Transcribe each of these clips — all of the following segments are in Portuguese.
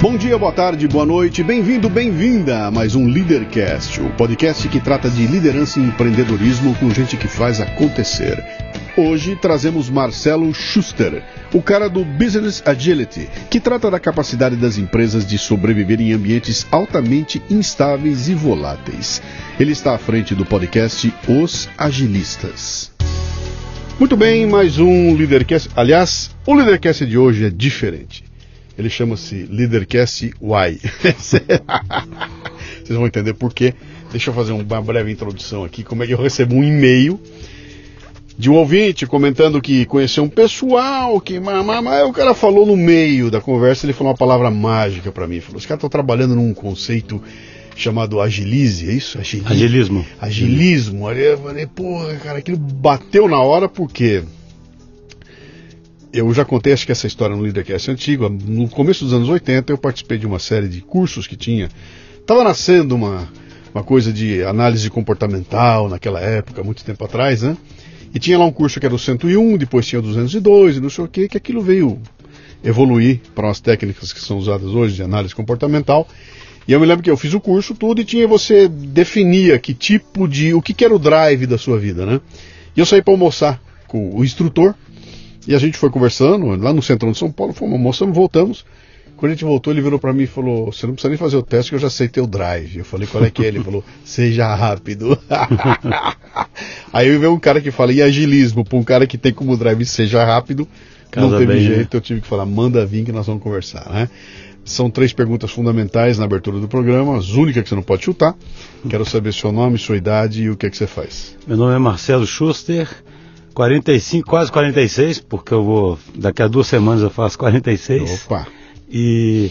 Bom dia, boa tarde, boa noite, bem-vindo, bem-vinda a mais um Leadercast, o podcast que trata de liderança e empreendedorismo com gente que faz acontecer. Hoje trazemos Marcelo Schuster, o cara do Business Agility, que trata da capacidade das empresas de sobreviver em ambientes altamente instáveis e voláteis. Ele está à frente do podcast Os Agilistas. Muito bem, mais um Leadercast. Aliás, o Leadercast de hoje é diferente. Ele chama-se Leadercast Y. Vocês vão entender por quê. Deixa eu fazer uma breve introdução aqui. Como é que eu recebo um e-mail de um ouvinte comentando que conheceu um pessoal que mas o cara falou no meio da conversa, ele falou uma palavra mágica para mim. Falou: "Os caras estão trabalhando num conceito chamado agilize, é isso? Agilismo. Agilismo. Agilismo. Aí eu falei, porra, cara, aquilo bateu na hora porque eu já contei, acho que essa história no Leadercast antigo. No começo dos anos 80, eu participei de uma série de cursos que tinha. Estava nascendo uma, uma coisa de análise comportamental naquela época, muito tempo atrás, né? E tinha lá um curso que era o 101, depois tinha o 202 e não sei o que, que aquilo veio evoluir para as técnicas que são usadas hoje de análise comportamental. E eu me lembro que eu fiz o curso tudo e tinha você definia que tipo de. o que, que era o drive da sua vida, né? E eu saí para almoçar com o instrutor e a gente foi conversando lá no centrão de São Paulo, fomos almoçando, voltamos. Quando a gente voltou, ele virou para mim e falou: Você não precisa nem fazer o teste, que eu já sei teu drive. Eu falei: Qual é que é? Ele falou: Seja rápido. Aí veio um cara que fala em agilismo, para um cara que tem como drive seja rápido. Casa não teve bem, né? jeito, né? eu tive que falar: Manda vir que nós vamos conversar, né? São três perguntas fundamentais na abertura do programa, as únicas que você não pode chutar. Quero saber seu nome, sua idade e o que é que você faz. Meu nome é Marcelo Schuster, 45, quase 46, porque eu vou. Daqui a duas semanas eu faço 46. Opa! E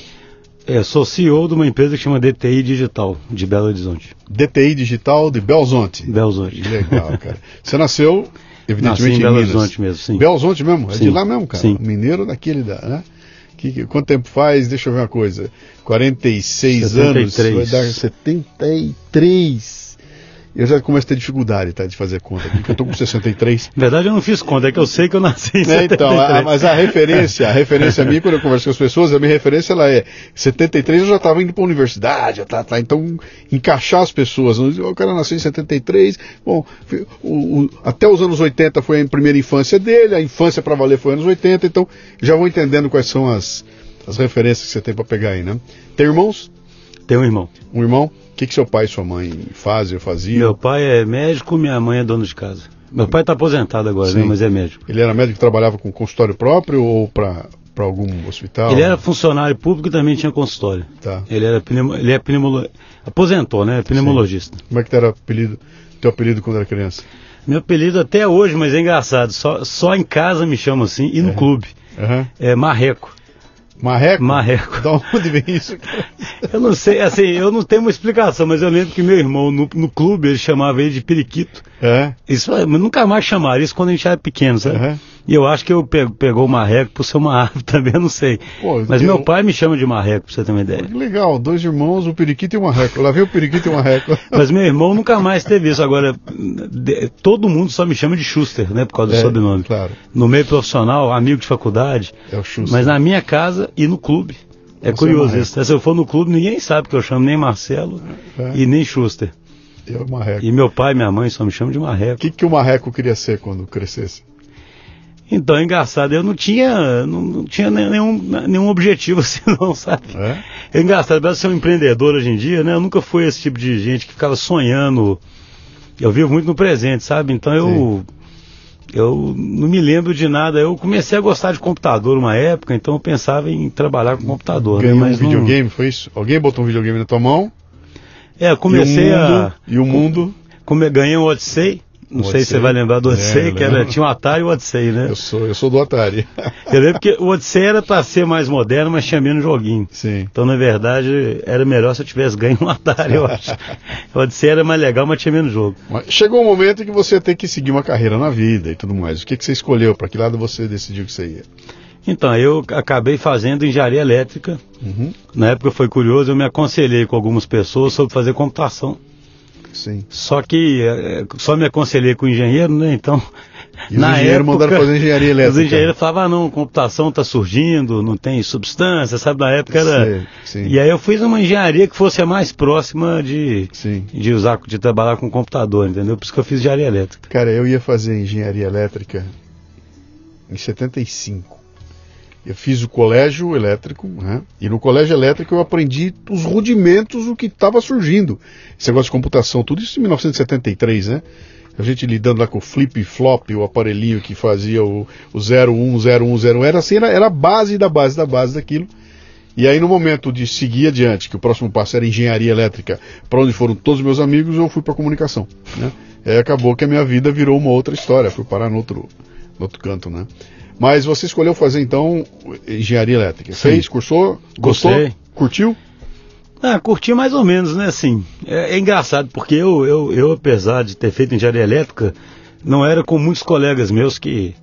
é, sou CEO de uma empresa que chama DTI Digital, de Belo Horizonte. DTI Digital de Belzonte. Belzonte. Legal, cara. Você nasceu, evidentemente, Nasci em, em Belo Minas. Horizonte mesmo, sim. Belo Horizonte mesmo? É sim. de lá mesmo, cara? Sim. Mineiro daquele, da, né? Que, que, quanto tempo faz? Deixa eu ver uma coisa. 46 73. anos, vai dar 73. Eu já começo a ter dificuldade tá, de fazer conta aqui, porque eu tô com 63. Na verdade, eu não fiz conta, é que eu sei que eu nasci em É, então, a, mas a referência, a referência minha, quando eu converso com as pessoas, a minha referência ela é 73 eu já estava indo para a universidade, já tá, tá, então encaixar as pessoas. O cara nasceu em 73, bom, o, o, até os anos 80 foi a primeira infância dele, a infância para valer foi anos 80, então já vou entendendo quais são as, as referências que você tem para pegar aí, né? Tem irmãos? Tem um irmão. Um irmão? O que, que seu pai e sua mãe fazem ou faziam? Meu pai é médico, minha mãe é dona de casa. Meu pai está aposentado agora, né, mas é médico. Ele era médico que trabalhava com consultório próprio ou para para algum hospital? Ele era funcionário público e também tinha consultório. Tá. Ele era pneumo, ele é pneumolo, aposentou, né? Pneumologista. Sim. Como é que era apelido, teu apelido quando era criança? Meu apelido até hoje, mas é engraçado. Só, só em casa me chamam assim e no Uhum. clube. Uhum. É Marreco. Marreco? Marreco. Da onde vem isso? Eu não sei, assim, eu não tenho uma explicação, mas eu lembro que meu irmão no, no clube ele chamava ele de periquito. É? Isso, mas nunca mais chamaram isso quando a gente era pequeno, sabe? Uhum. E eu acho que eu pe pegou o marreco por ser uma árvore também, eu não sei. Pô, Mas eu- meu pai me chama de marreco, pra você ter uma ideia. Que legal, dois irmãos, o periquito e o marreco. Lá vem o periquito e o marreco. Mas meu irmão nunca mais teve isso. Agora, de- todo mundo só me chama de Schuster, né? Por causa do É, sobrenome. claro. No meio profissional, amigo de faculdade. É o Schuster. Mas na minha casa e no clube. É Você é curioso marreco. isso. Se eu for no clube, ninguém sabe que eu chamo nem Marcelo É. e nem Schuster. É o marreco. E meu pai e minha mãe só me chamam de O marreco. que, que o marreco queria ser quando crescesse? Então, é engraçado, eu não tinha, não, não tinha nenhum, nenhum objetivo assim, não, sabe? É? É engraçado, apesar de ser um empreendedor hoje em dia, né? Eu nunca fui esse tipo de gente que ficava sonhando. Eu vivo muito no presente, sabe? Então eu. Eu não me lembro de nada. Eu comecei a gostar de computador uma época, então eu pensava em trabalhar com computador. Ganhou né? um Mas não- videogame, foi isso? Alguém botou um videogame na tua mão? É, eu comecei e o mundo, a. E o mundo? Come... Ganhei um Odyssey. Não Um sei se você Odyssey. vai lembrar do Odyssey, É, que era, lembro. tinha o Atari e o Odyssey, né? Eu sou, eu sou do Atari. Eu lembro que o Odyssey era para ser mais moderno, mas tinha menos joguinho. Sim. Então, na verdade, era melhor se eu tivesse ganho um Atari, eu acho. O Odyssey era mais legal, mas tinha menos jogo. Mas chegou um momento em que você tem que seguir uma carreira na vida e tudo mais. O que, que você escolheu? Para que lado você decidiu que você ia? Então, eu acabei fazendo engenharia elétrica. Uhum. Na época foi curioso, eu me aconselhei com algumas pessoas sobre fazer computação. Sim. Só que eh, só me aconselhei com engenheiro, né? Então, E Na os engenheiros época, mandaram fazer engenharia elétrica. Os engenheiros falavam, ah, não, computação está surgindo, não tem substância, sabe? Na época era. Sim, sim. E aí eu fiz uma engenharia que fosse a mais próxima de, sim. de usar, de trabalhar com computador, entendeu? Por isso que eu fiz engenharia elétrica. Cara, eu ia fazer engenharia elétrica em 75. Eu fiz o colégio elétrico, né? e no colégio elétrico eu aprendi os rudimentos do que estava surgindo. Esse negócio de computação, tudo isso em 1973, né? A gente lidando lá com o flip flop, o aparelhinho que fazia o, o 010101, era assim, era, era a base da base da base daquilo. E aí no momento de seguir adiante, que o próximo passo era engenharia elétrica, para onde foram todos os meus amigos, eu fui para comunicação. Né? E acabou que a minha vida virou uma outra história, fui parar no outro, no outro canto, né? Mas você escolheu fazer então engenharia elétrica. Sim. Fez, cursou, gostou, Gostei. curtiu? Ah, curti mais ou menos, né? Assim, é, é, engraçado porque eu, eu, eu, apesar de ter feito engenharia elétrica, não era com muitos colegas meus que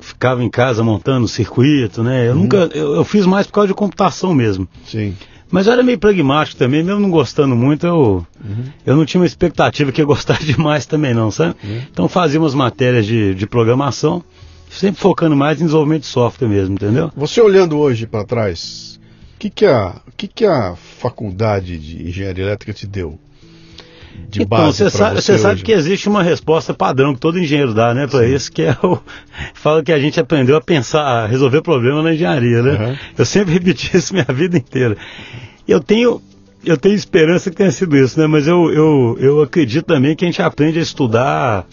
ficavam em casa montando circuito, né? Eu uhum. nunca, eu, eu, fiz mais por causa de computação mesmo. Sim. Mas eu era meio pragmático também, mesmo não gostando muito, eu, uhum. eu não tinha uma expectativa que ia gostar demais também não, sabe? Uhum. Então fazia umas matérias de, de programação sempre focando mais em desenvolvimento de software mesmo, entendeu? Você olhando hoje para trás, o que, que, a, que, que a faculdade de engenharia elétrica te deu? De então, você sabe, você sabe que existe uma resposta padrão que todo engenheiro dá, né, para isso, que é o. Fala que a gente aprendeu a pensar, a resolver problema na engenharia, né? Uhum. Eu sempre repeti isso minha vida inteira. Eu tenho, eu tenho esperança que tenha sido isso, né? Mas eu, eu, eu acredito também que a gente aprende a estudar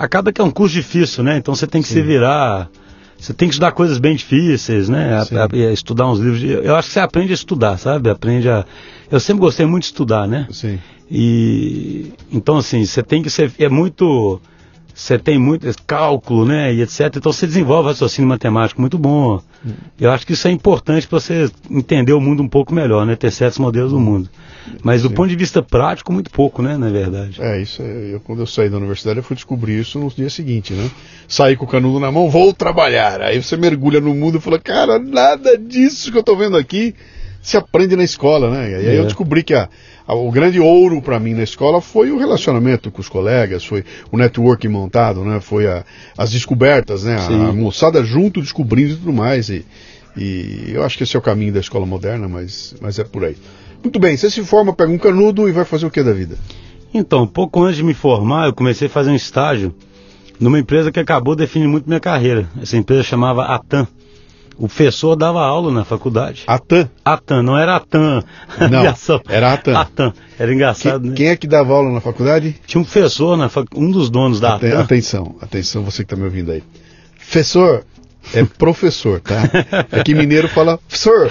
acaba que é um curso difícil, né? Então você tem que Sim. se virar. Você tem que estudar coisas bem difíceis, né? A, a, estudar uns livros. De, eu acho que você aprende a estudar, sabe? Aprende a. Eu sempre gostei muito de estudar, né? Sim. E então assim, você tem que ser. É muito você tem muito cálculo, né, e etc. Então você desenvolve raciocínio matemático muito bom. Eu acho que isso é importante para você entender o mundo um pouco melhor, né, ter certos modelos do mundo. Mas do Sim. ponto de vista prático, muito pouco, né, na verdade. É, isso é, eu, quando eu saí da universidade eu fui descobrir isso no dia seguinte, né? Saí com o canudo na mão, vou trabalhar. Aí você mergulha no mundo e fala, cara, nada disso que eu estou vendo aqui se aprende na escola, né? E aí é. eu descobri que a, a, o grande ouro para mim na escola foi o relacionamento com os colegas, foi o network montado, né? Foi a, as descobertas, né? A, a, moçada junto descobrindo e tudo mais. E, e eu acho que esse é o caminho da escola moderna, mas, mas é por aí. Muito bem, você se forma, pega um canudo e vai fazer o que da vida? Então, pouco antes de me formar, eu comecei a fazer um estágio numa empresa que acabou definindo muito minha carreira. Essa empresa chamava Atam. O professor dava aula na faculdade. Atan? Atan, não era Atan. Não, era Atan. Atan. Era engraçado, que, né? Quem é que dava aula na faculdade? Tinha um professor, na fac... um dos donos da Atan. Atenção, atenção, você que está me ouvindo aí. Professor, é professor, tá? Aqui mineiro fala professor,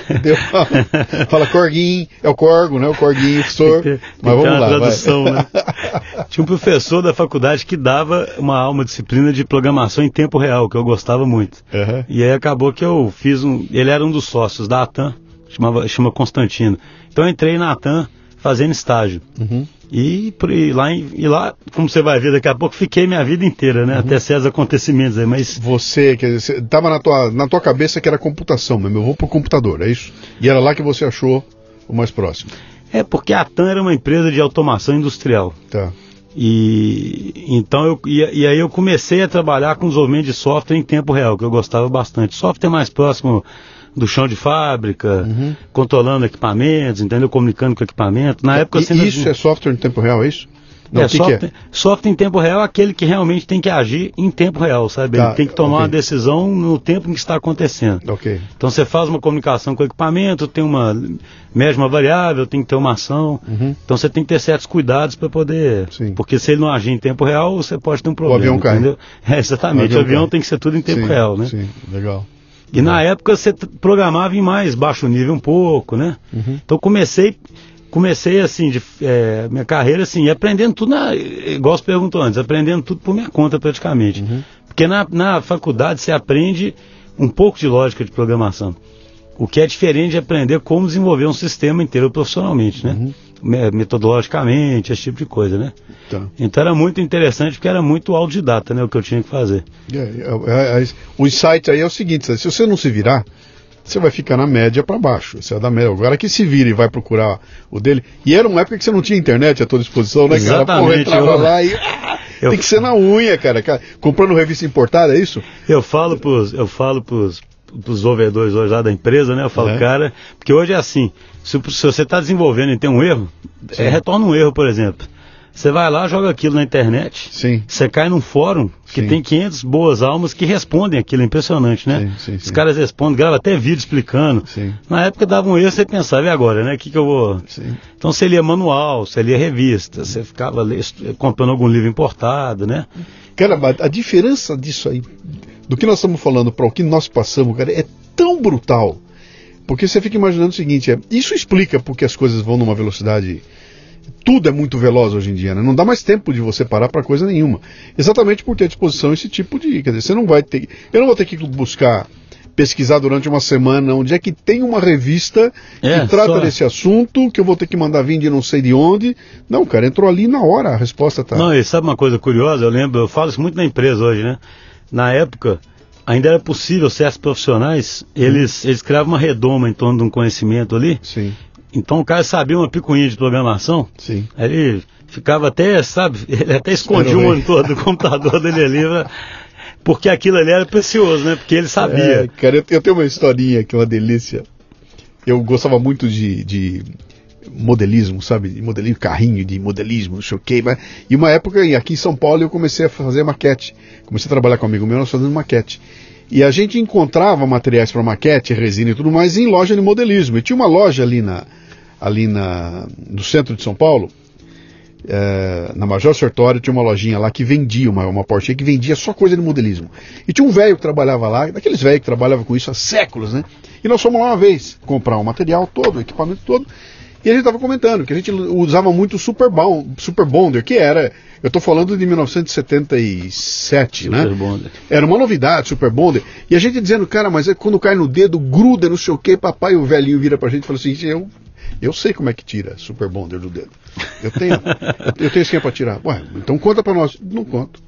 fala corguinho, é o corgo, né? O corguinho, professor. Mas vamos lá. Tradução, vai. né? Tinha um professor da faculdade que dava uma aula, disciplina de programação em tempo real, que eu gostava muito. Uhum. E aí acabou que eu fiz um. Ele era um dos sócios da ATAM, chamava, chama Constantino. Então eu entrei na ATAM fazendo estágio. Uhum. E, e, lá, e lá, como você vai ver daqui a pouco, fiquei minha vida inteira, né? Uhum. Até certos acontecimentos aí, mas... Você, quer dizer, estava na tua, na tua cabeça que era computação, mas eu vou pro computador, é isso? E era lá que você achou o mais próximo? É, porque a TAM era uma empresa de automação industrial. Tá. E então eu e, e, aí eu comecei a trabalhar com desenvolvimento de software em tempo real, que eu gostava bastante. Software mais próximo do chão de fábrica, uhum. controlando equipamentos, entendeu? Comunicando com o equipamento. Na época e, Isso é software em tempo real, é isso? Não, é, que software, que é? software em tempo real é aquele que realmente tem que agir em tempo real, sabe? Tá, Ele tem que tomar okay. uma decisão no tempo em que está acontecendo. Okay. Então você faz uma comunicação com o equipamento, tem uma mede uma variável, tem que ter uma ação. Uhum. Então você tem que ter certos cuidados para poder. Sim. Porque se ele não agir em tempo real, você pode ter um problema. O avião cai. Entendeu? É, exatamente. O avião, o avião tem que ser tudo em tempo sim, real, né? Sim, legal. E na época você programava em mais baixo nível um pouco, né? Uhum. Então comecei, comecei assim, de, é, minha carreira assim, aprendendo tudo, na, igual você perguntou antes, aprendendo tudo por minha conta praticamente. Uhum. Porque na, na faculdade você aprende um pouco de lógica de programação. O que é diferente de aprender como desenvolver um sistema inteiro profissionalmente, né? Metodologicamente, esse tipo de coisa, né? Tá. Então era muito interessante porque era muito autodidata, né? O que eu tinha que fazer. É, é, é, o insight aí é o seguinte: se você não se virar, você vai ficar na média para baixo. Você é da média. Agora que se vira e vai procurar o dele. E era uma época que você não tinha internet à tua disposição, né, Exatamente, cara? Porra, entrava eu... lá e. Ah, Eu, Tem que ser na unha, cara. Comprando revista importada, é isso? Eu falo pros, eu falo pros, pros desenvolvedores hoje lá da empresa, né? Eu falo, é. cara, porque hoje é assim, se, se você está desenvolvendo e tem um erro, é, retorna um erro, por exemplo. Você vai lá, joga aquilo na internet. Sim. Você cai num fórum que sim. tem 500 boas almas que respondem aquilo. É impressionante, né? Sim, sim, Os caras respondem, grava até vídeo explicando. Na época dava um erro, você pensava, e agora, né? O que, que eu vou. Então você lia manual, você lia revista, você ficava comprando algum livro importado, né? Cara, a diferença disso aí, do que nós estamos falando para o que nós passamos, cara, é tão brutal. Porque você fica imaginando o seguinte: é, isso explica porque as coisas vão numa velocidade tudo é muito veloz hoje em dia, né? Não dá mais tempo de você parar para coisa nenhuma. Exatamente por ter à disposição esse tipo de. Quer dizer, você não vai ter. Eu não vou ter que buscar pesquisar durante uma semana onde é que tem uma revista é, que trata só... desse assunto, que eu vou ter que mandar vir de não sei de onde. Não, cara, entrou ali na hora, a resposta tá. Não, e sabe uma coisa curiosa? Eu lembro, eu falo isso muito na empresa hoje, né? Na época, ainda era possível certos profissionais, eles, eles criavam uma redoma em torno de um conhecimento ali. Sim. Então o cara sabia uma picuinha de programação. Sim. Ele ficava até, sabe, ele até escondia o monitor do computador dele ali, porque aquilo ali era precioso, né? Porque ele sabia. É, cara, eu, eu, tenho uma historinha que é uma delícia. Eu gostava muito de, de modelismo, sabe? De modelismo, carrinho de modelismo, não sei o quê. Mas... E uma época, aqui em São Paulo, eu comecei a fazer maquete. Comecei a trabalhar com um amigo meu, nós fazendo maquete. E a gente encontrava materiais para maquete, resina e tudo mais em loja de modelismo. E tinha uma loja ali na, ali na, no centro de São Paulo, é, na Major Sertório, tinha uma lojinha lá que vendia, uma, uma portinha que vendia só coisa de modelismo. E tinha um velho que trabalhava lá, daqueles velhos que trabalhava com isso há séculos, né? E nós fomos lá uma vez comprar o material todo, o equipamento todo, e a gente estava comentando que a gente usava muito o Super, Bond, Super Bonder, que era, eu estou falando de 1977, Super né? Bonder. Era uma novidade, Super Bonder. E a gente dizendo, cara, mas é quando cai no dedo, gruda, não sei o que, papai, o velhinho vira pra gente e fala assim, eu eu sei como é que tira Super Bonder do dedo. Eu tenho, eu, eu tenho esquema para tirar. Ué, então conta para nós. Não conto.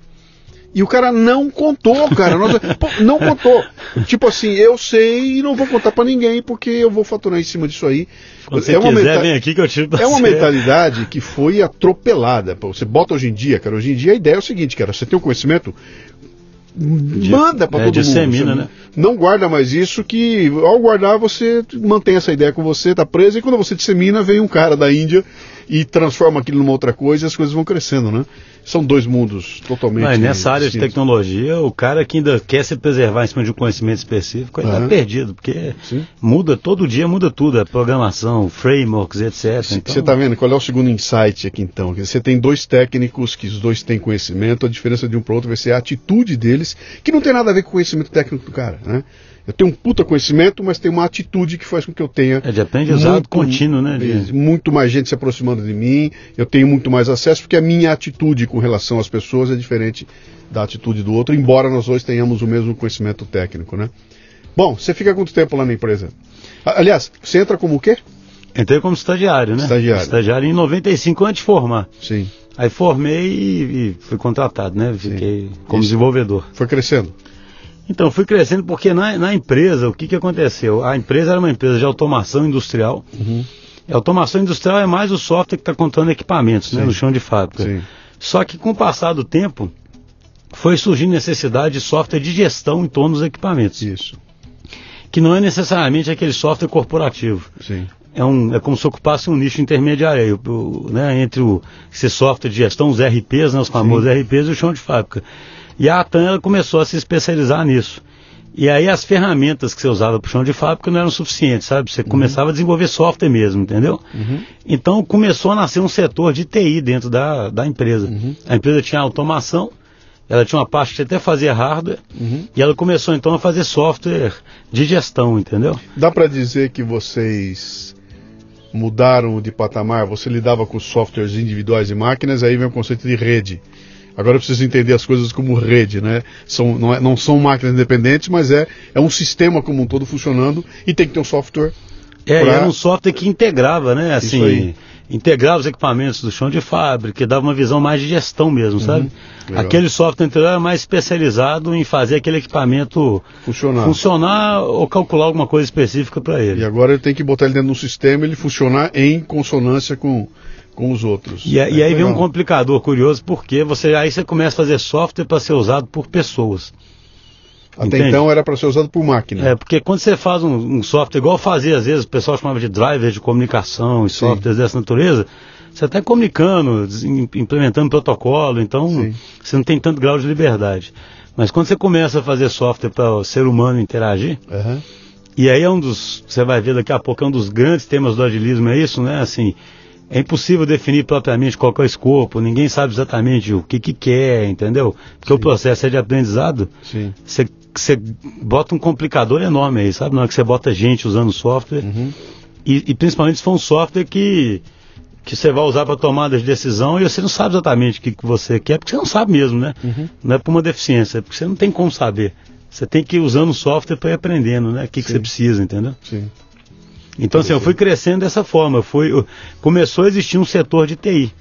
E o cara não contou, cara. Pô, não contou. Tipo assim, eu sei e não vou contar para ninguém porque eu vou faturar em cima disso aí. Quando é uma quiser, vem aqui que eu tiro É uma mentalidade que foi atropelada. Você bota hoje em dia, cara. Hoje em dia a ideia é o seguinte, cara. Você tem um conhecimento, manda para é, todo dissemina, mundo. Né? Não guarda mais isso que ao guardar você mantém essa ideia com você, tá preso e quando você dissemina vem um cara da Índia e transforma aquilo numa outra coisa e as coisas vão crescendo, né? São dois mundos totalmente Mas nessa área distintos. de tecnologia, o cara que ainda quer se preservar em cima de um conhecimento específico, ele está perdido, porque Sim. muda, todo dia muda tudo, é programação, frameworks, etc. Você está então... vendo qual é o segundo insight aqui então? Você tem dois técnicos que os dois têm conhecimento, a diferença de um para o outro vai ser a atitude deles, que não tem nada a ver com o conhecimento técnico do cara, né? Eu tenho um puta conhecimento, mas tem uma atitude que faz com que eu tenha. É de aprendizado muito, contínuo, né? De... Muito mais gente se aproximando de mim, eu tenho muito mais acesso, porque a minha atitude com relação às pessoas é diferente da atitude do outro, embora nós dois tenhamos o mesmo conhecimento técnico, né? Bom, você fica quanto tempo lá na empresa? Aliás, você entra como o quê? Entrei como estagiário, né? Estagiário. Estagiário em 95 antes de formar. Sim. Aí formei e, e fui contratado, né? Fiquei Sim. como Isso. desenvolvedor. Foi crescendo? Então, fui crescendo porque na, na empresa, o que, que aconteceu? A empresa era uma empresa de automação industrial. Uhum. A automação industrial é mais o software que está contando equipamentos né, no chão de fábrica. Sim. Só que com o passar do tempo, foi surgindo necessidade de software de gestão em torno dos equipamentos. Isso. Que não é necessariamente aquele software corporativo. Sim. É, um, é como se ocupasse um nicho intermediário né, entre o, esse software de gestão, os RPs, né, os famosos Sim. RPs e o chão de fábrica. E a Atan começou a se especializar nisso. E aí as ferramentas que você usava para o chão de fábrica não eram suficientes, sabe? Você uhum. começava a desenvolver software mesmo, entendeu? Uhum. Então começou a nascer um setor de TI dentro da, da empresa. Uhum. A empresa tinha automação, ela tinha uma parte que até fazia hardware, uhum. e ela começou então a fazer software de gestão, entendeu? Dá para dizer que vocês mudaram de patamar, você lidava com softwares individuais e máquinas, aí vem o conceito de rede. Agora eu preciso entender as coisas como rede, né? São, não, é, não são máquinas independentes, mas é, é um sistema como um todo funcionando e tem que ter um software. É, pra... era um software que integrava, né? Assim, integrava os equipamentos do chão de fábrica, dava uma visão mais de gestão mesmo, uhum, sabe? Legal. Aquele software anterior era mais especializado em fazer aquele equipamento funcionar, funcionar ou calcular alguma coisa específica para ele. E agora ele tem que botar ele dentro de um sistema e ele funcionar em consonância com com os outros. E, é, e aí legal. vem um complicador curioso, porque você aí você começa a fazer software para ser usado por pessoas. Até Entende? então era para ser usado por máquina. É, porque quando você faz um, um, software, igual fazia às vezes, o pessoal chamava de driver de comunicação e Sim. softwares dessa natureza, você está comunicando, implementando protocolo, então Sim. você não tem tanto grau de liberdade. Mas quando você começa a fazer software para o ser humano interagir, uhum. e aí é um dos, você vai ver daqui a pouco, é um dos grandes temas do agilismo, é isso, né? Assim, é impossível definir propriamente qual é o escopo, ninguém sabe exatamente o que, que quer, entendeu? Porque Sim. o processo é de aprendizado. Você, você bota um complicador enorme aí, sabe? Na hora que você bota gente usando software. Uhum. E, e, principalmente se for um software que, que você vai usar para tomada de decisão e você não sabe exatamente o que, que você quer, porque você não sabe mesmo, né? Uhum. Não é por uma deficiência, é porque você não tem como saber. Você tem que ir usando o software para ir aprendendo, né? O que, que você precisa, entendeu? Sim. Então, assim, eu fui crescendo dessa forma. Fui, começou a existir um setor de TI.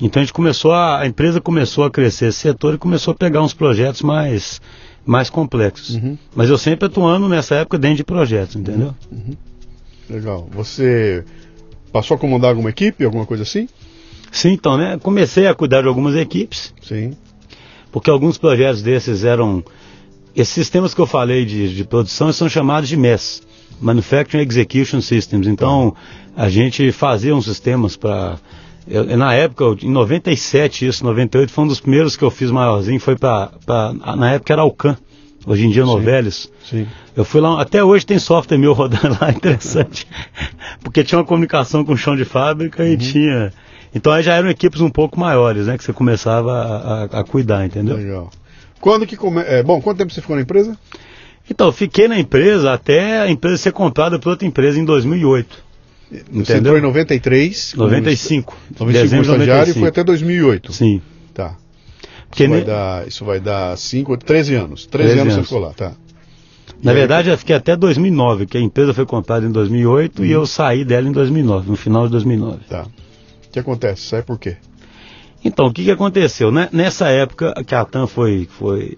Então a gente começou a, a empresa começou a crescer esse setor e começou a pegar uns projetos mais, mais complexos. Uhum. Mas eu sempre atuando nessa época dentro de projetos, entendeu? Uhum. uhum. Legal. Você passou a comandar alguma equipe, alguma coisa assim? Sim, então, né? Comecei a cuidar de algumas equipes. Sim. Porque alguns projetos desses eram. Esses sistemas que eu falei de, de produção são chamados de MES. Manufacturing Execution Systems. Então, a gente fazia uns sistemas para. Na época, em 97, isso, 98, foi um dos primeiros que eu fiz maiorzinho, foi para. Na época era Alcan, hoje em dia Novelis. Sim. Eu fui lá, até hoje tem software meu rodando lá, interessante. Porque tinha uma comunicação com o chão de fábrica uhum. e tinha. Então aí já eram equipes um pouco maiores, né? Que você começava a, a, a cuidar, entendeu? Legal. Quando que come... É, bom, quanto tempo você ficou na empresa? Então, fiquei na empresa até a empresa ser comprada por outra empresa em 2008. Você entrou em 93? 95. 95 como estagiário e foi até 2008? Sim. Tá. Isso, vai dar, isso vai dar 5, 13 anos. 13, 13 anos, você ficou lá, tá. E Na aí, verdade, eu fiquei até 2009, que a empresa foi comprada em 2008 e eu saí dela em 2009, no final de 2009. Tá. O que acontece? Sai por quê? Então, o que, que aconteceu? Né? Nessa época que a TAM foi, foi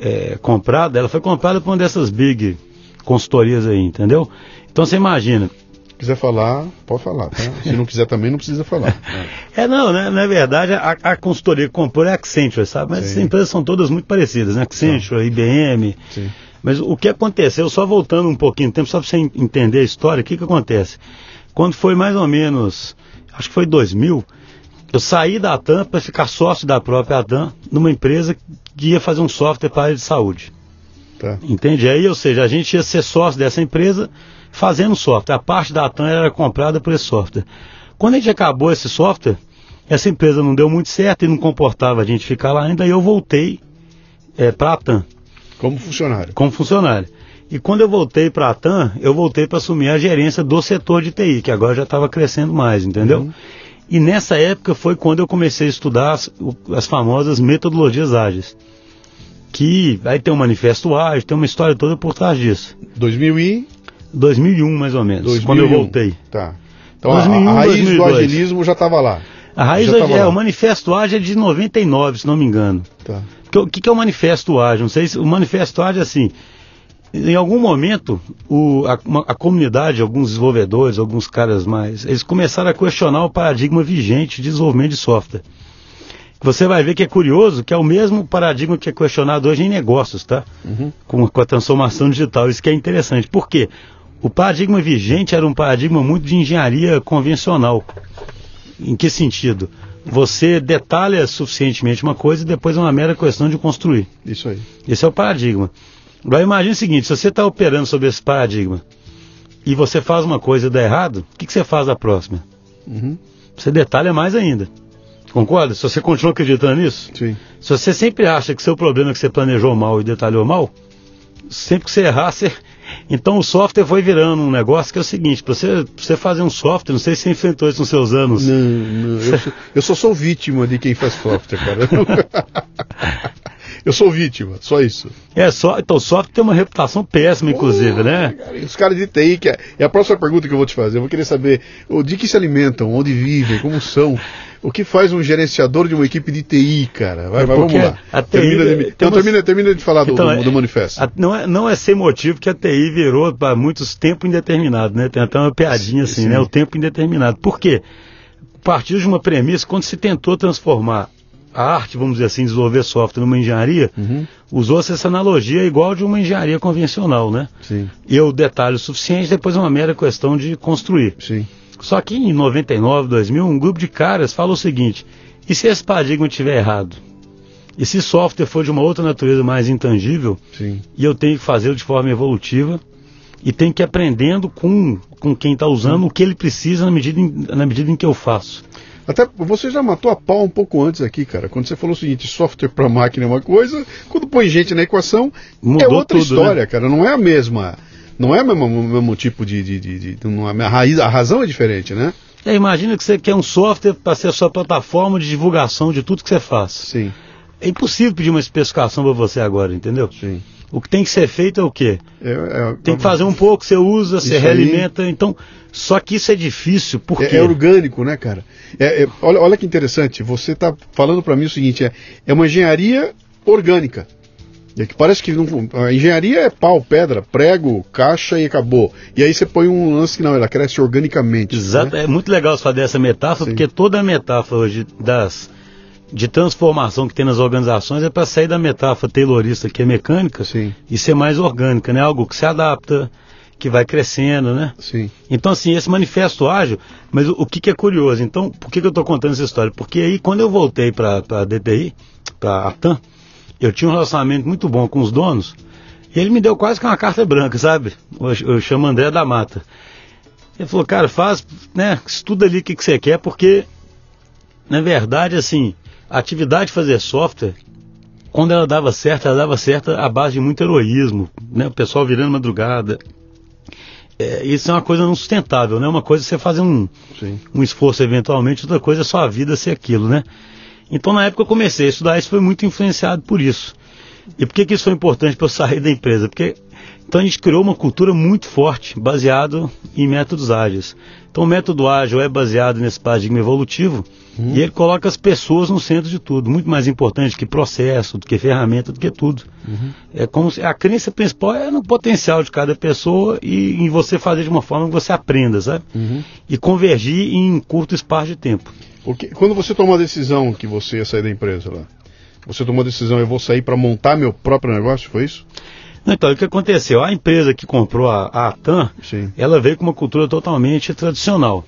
é, comprada, ela foi comprada por uma dessas big consultorias aí, entendeu? Então você imagina. Se quiser falar, pode falar, tá? Se não quiser também, não precisa falar. é, não, né? Na verdade, a, a consultoria que comprou é a Accenture, sabe? Mas Sim. as empresas são todas muito parecidas, né? Accenture. IBM. Sim. Mas o que aconteceu, só voltando um pouquinho tempo, só para você entender a história, o que, que acontece? Quando foi mais ou menos, acho que foi 2000, eu saí da TAM para ficar sócio da própria TAM numa empresa que ia fazer um software para a área de saúde. Tá. Entende? Aí, ou seja, a gente ia ser sócio dessa empresa fazendo software. A parte da TAM era comprada por esse software. Quando a gente acabou esse software, essa empresa não deu muito certo e não comportava a gente ficar lá ainda, e eu voltei é, para a TAM. Como funcionário? Como funcionário. E quando eu voltei para a TAM, eu voltei para assumir a gerência do setor de TI, que agora já estava crescendo mais, entendeu? Uhum. E nessa época foi quando eu comecei a estudar as, as famosas metodologias ágeis. Que aí tem um manifesto ágil, tem uma história toda por trás disso. 2000 e... 2001 mais ou menos, 2001. quando eu voltei. Tá. Então 2001, a, a raiz 2002. do agilismo já estava lá. A raiz do, é, lá. o manifesto ágil é de 99, se não me engano. Tá. O que, que é o manifesto ágil? Não sei se o manifesto ágil é assim em algum momento, o, a, a, comunidade, alguns desenvolvedores, alguns caras mais, eles começaram a questionar o paradigma vigente de desenvolvimento de software. Você vai ver que é curioso que é o mesmo paradigma que é questionado hoje em negócios, tá? Uhum. Com, com a transformação digital. Isso que é interessante. Por quê? O paradigma vigente era um paradigma muito de engenharia convencional. Em que sentido? Você detalha suficientemente uma coisa e depois é uma mera questão de construir. Isso aí. Esse é o paradigma. Agora imagine o seguinte, se você está operando sobre esse paradigma e você faz uma coisa e dá errado, o que, que você faz da próxima? Uhum. Você detalha mais ainda. Concorda? Se você continua acreditando nisso? Sim. Se você sempre acha que seu problema é que você planejou mal e detalhou mal, sempre que você errar, você... Então o software foi virando um negócio que é o seguinte, para você, você fazer um software, não sei se você enfrentou isso nos seus anos. Não, não eu, sou, eu só sou vítima de quem faz software, cara. Eu sou vítima, só isso. É, só, então o software tem uma reputação péssima, inclusive, oh, né? Cara, os caras de TI, que é, é, a próxima pergunta que eu vou te fazer. Eu vou querer saber de que se alimentam, onde vivem, como são. O que faz um gerenciador de uma equipe de TI, cara? Vai, é vai vamos lá. TI, termina de, então, umas... termina, termina de falar então, do, do, do, manifesto. A, não, é, não é sem motivo que a TI virou para muitos tempo indeterminado, né? Tem até uma piadinha assim, sim. né? O tempo indeterminado. Por quê? partiu de uma premissa, quando se tentou transformar a arte, vamos dizer assim, desenvolver software numa engenharia, uhum. usou-se essa analogia igual de uma engenharia convencional, né? Sim. Eu detalhe o suficiente, depois é uma mera questão de construir. Sim. Só que em 99, 2000, um grupo de caras falou o seguinte: e se esse paradigma estiver errado? E se software for de uma outra natureza mais intangível, Sim. e eu tenho que fazê-lo de forma evolutiva, e tenho que ir aprendendo com, com quem está usando hum. o que ele precisa na medida, em, na medida em que eu faço. Até você já matou a pau um pouco antes aqui, cara. Quando você falou o seguinte, software para máquina é uma coisa, quando põe gente na equação Mudou é outra tudo, né? história, né? cara. Não é a mesma, não é o mesmo, mesmo tipo de, de, de, de não, a, raiz, a razão é diferente, né? É, imagina que você quer um software para ser a sua plataforma de divulgação de tudo que você faz. Sim. É impossível pedir uma especificação para você agora, entendeu? Sim. O que tem que ser feito é o quê? É, é, tem que fazer um pouco, você usa, você realimenta. Aí... Então, só que isso é difícil, porque. É, é orgânico, né, cara? É, é, olha, olha que interessante, você está falando para mim o seguinte: é, é uma engenharia orgânica. É que parece que não, a engenharia é pau, pedra, prego, caixa e acabou. E aí você põe um lance que não, ela cresce organicamente. Exato, né? é muito legal fazer essa metáfora, Sim. porque toda a metáfora hoje das de transformação que tem nas organizações é para sair da metáfora taylorista que é mecânica Sim. e ser mais orgânica, né? Algo que se adapta, que vai crescendo, né? Sim. Então, assim, esse manifesto ágil, mas o, o que, que, é curioso? Então, por que, que eu estou contando essa história? Porque aí, quando eu voltei para a DTI, para a TAM, eu tinha um relacionamento muito bom com os donos, e ele me deu quase que uma carta branca, sabe? Eu, eu chamo André da Mata. Ele falou, cara, faz, né, estuda ali o que, que você quer, porque, na verdade, assim, a atividade de fazer software, quando ela dava certo, ela dava certo à base de muito heroísmo, né? O pessoal virando madrugada. É, isso é uma coisa não sustentável, né? Uma coisa é você fazer um, um esforço eventualmente, outra coisa é só a vida ser aquilo, né? Então na época eu comecei a estudar isso, foi muito influenciado por isso. E por que, que isso foi importante para eu sair da empresa? Porque então a gente criou uma cultura muito forte, baseado em métodos ágeis. Então o método ágil é baseado nesse paradigma evolutivo uhum. e ele coloca as pessoas no centro de tudo, muito mais importante que processo, do que ferramenta, do que tudo. Uhum. É como se a crença principal é no potencial de cada pessoa e em você fazer de uma forma que você aprenda, sabe? Uhum. E convergir em curto espaço de tempo. Porque quando você tomou a decisão que você ia sair da empresa lá, você tomou a decisão, eu vou sair para montar meu próprio negócio, foi isso? Então, o que aconteceu? A empresa que comprou a, a Sim. ela veio com uma cultura totalmente tradicional.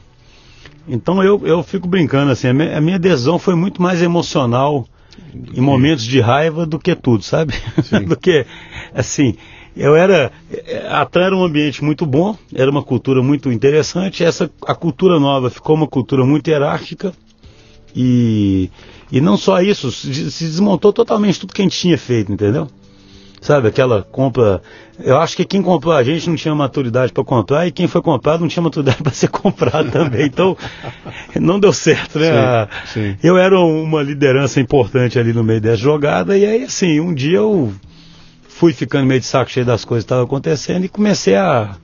Então eu, eu fico brincando assim, a minha, a minha adesão foi muito mais emocional em momentos de raiva do que tudo, sabe? do que, assim, eu era. A Atam era um ambiente muito bom, era uma cultura muito interessante. Essa, a cultura nova ficou uma cultura muito hierárquica. E, e não só isso, se, se desmontou totalmente tudo que a gente tinha feito, entendeu? Sabe, aquela compra. Eu acho que quem comprou a gente não tinha maturidade para comprar e quem foi comprado não tinha maturidade para ser comprado também. Então, não deu certo, né? Sim, sim. Eu era uma liderança importante ali no meio dessa jogada e aí, assim, um dia eu fui ficando meio de saco cheio das coisas que estavam acontecendo e comecei a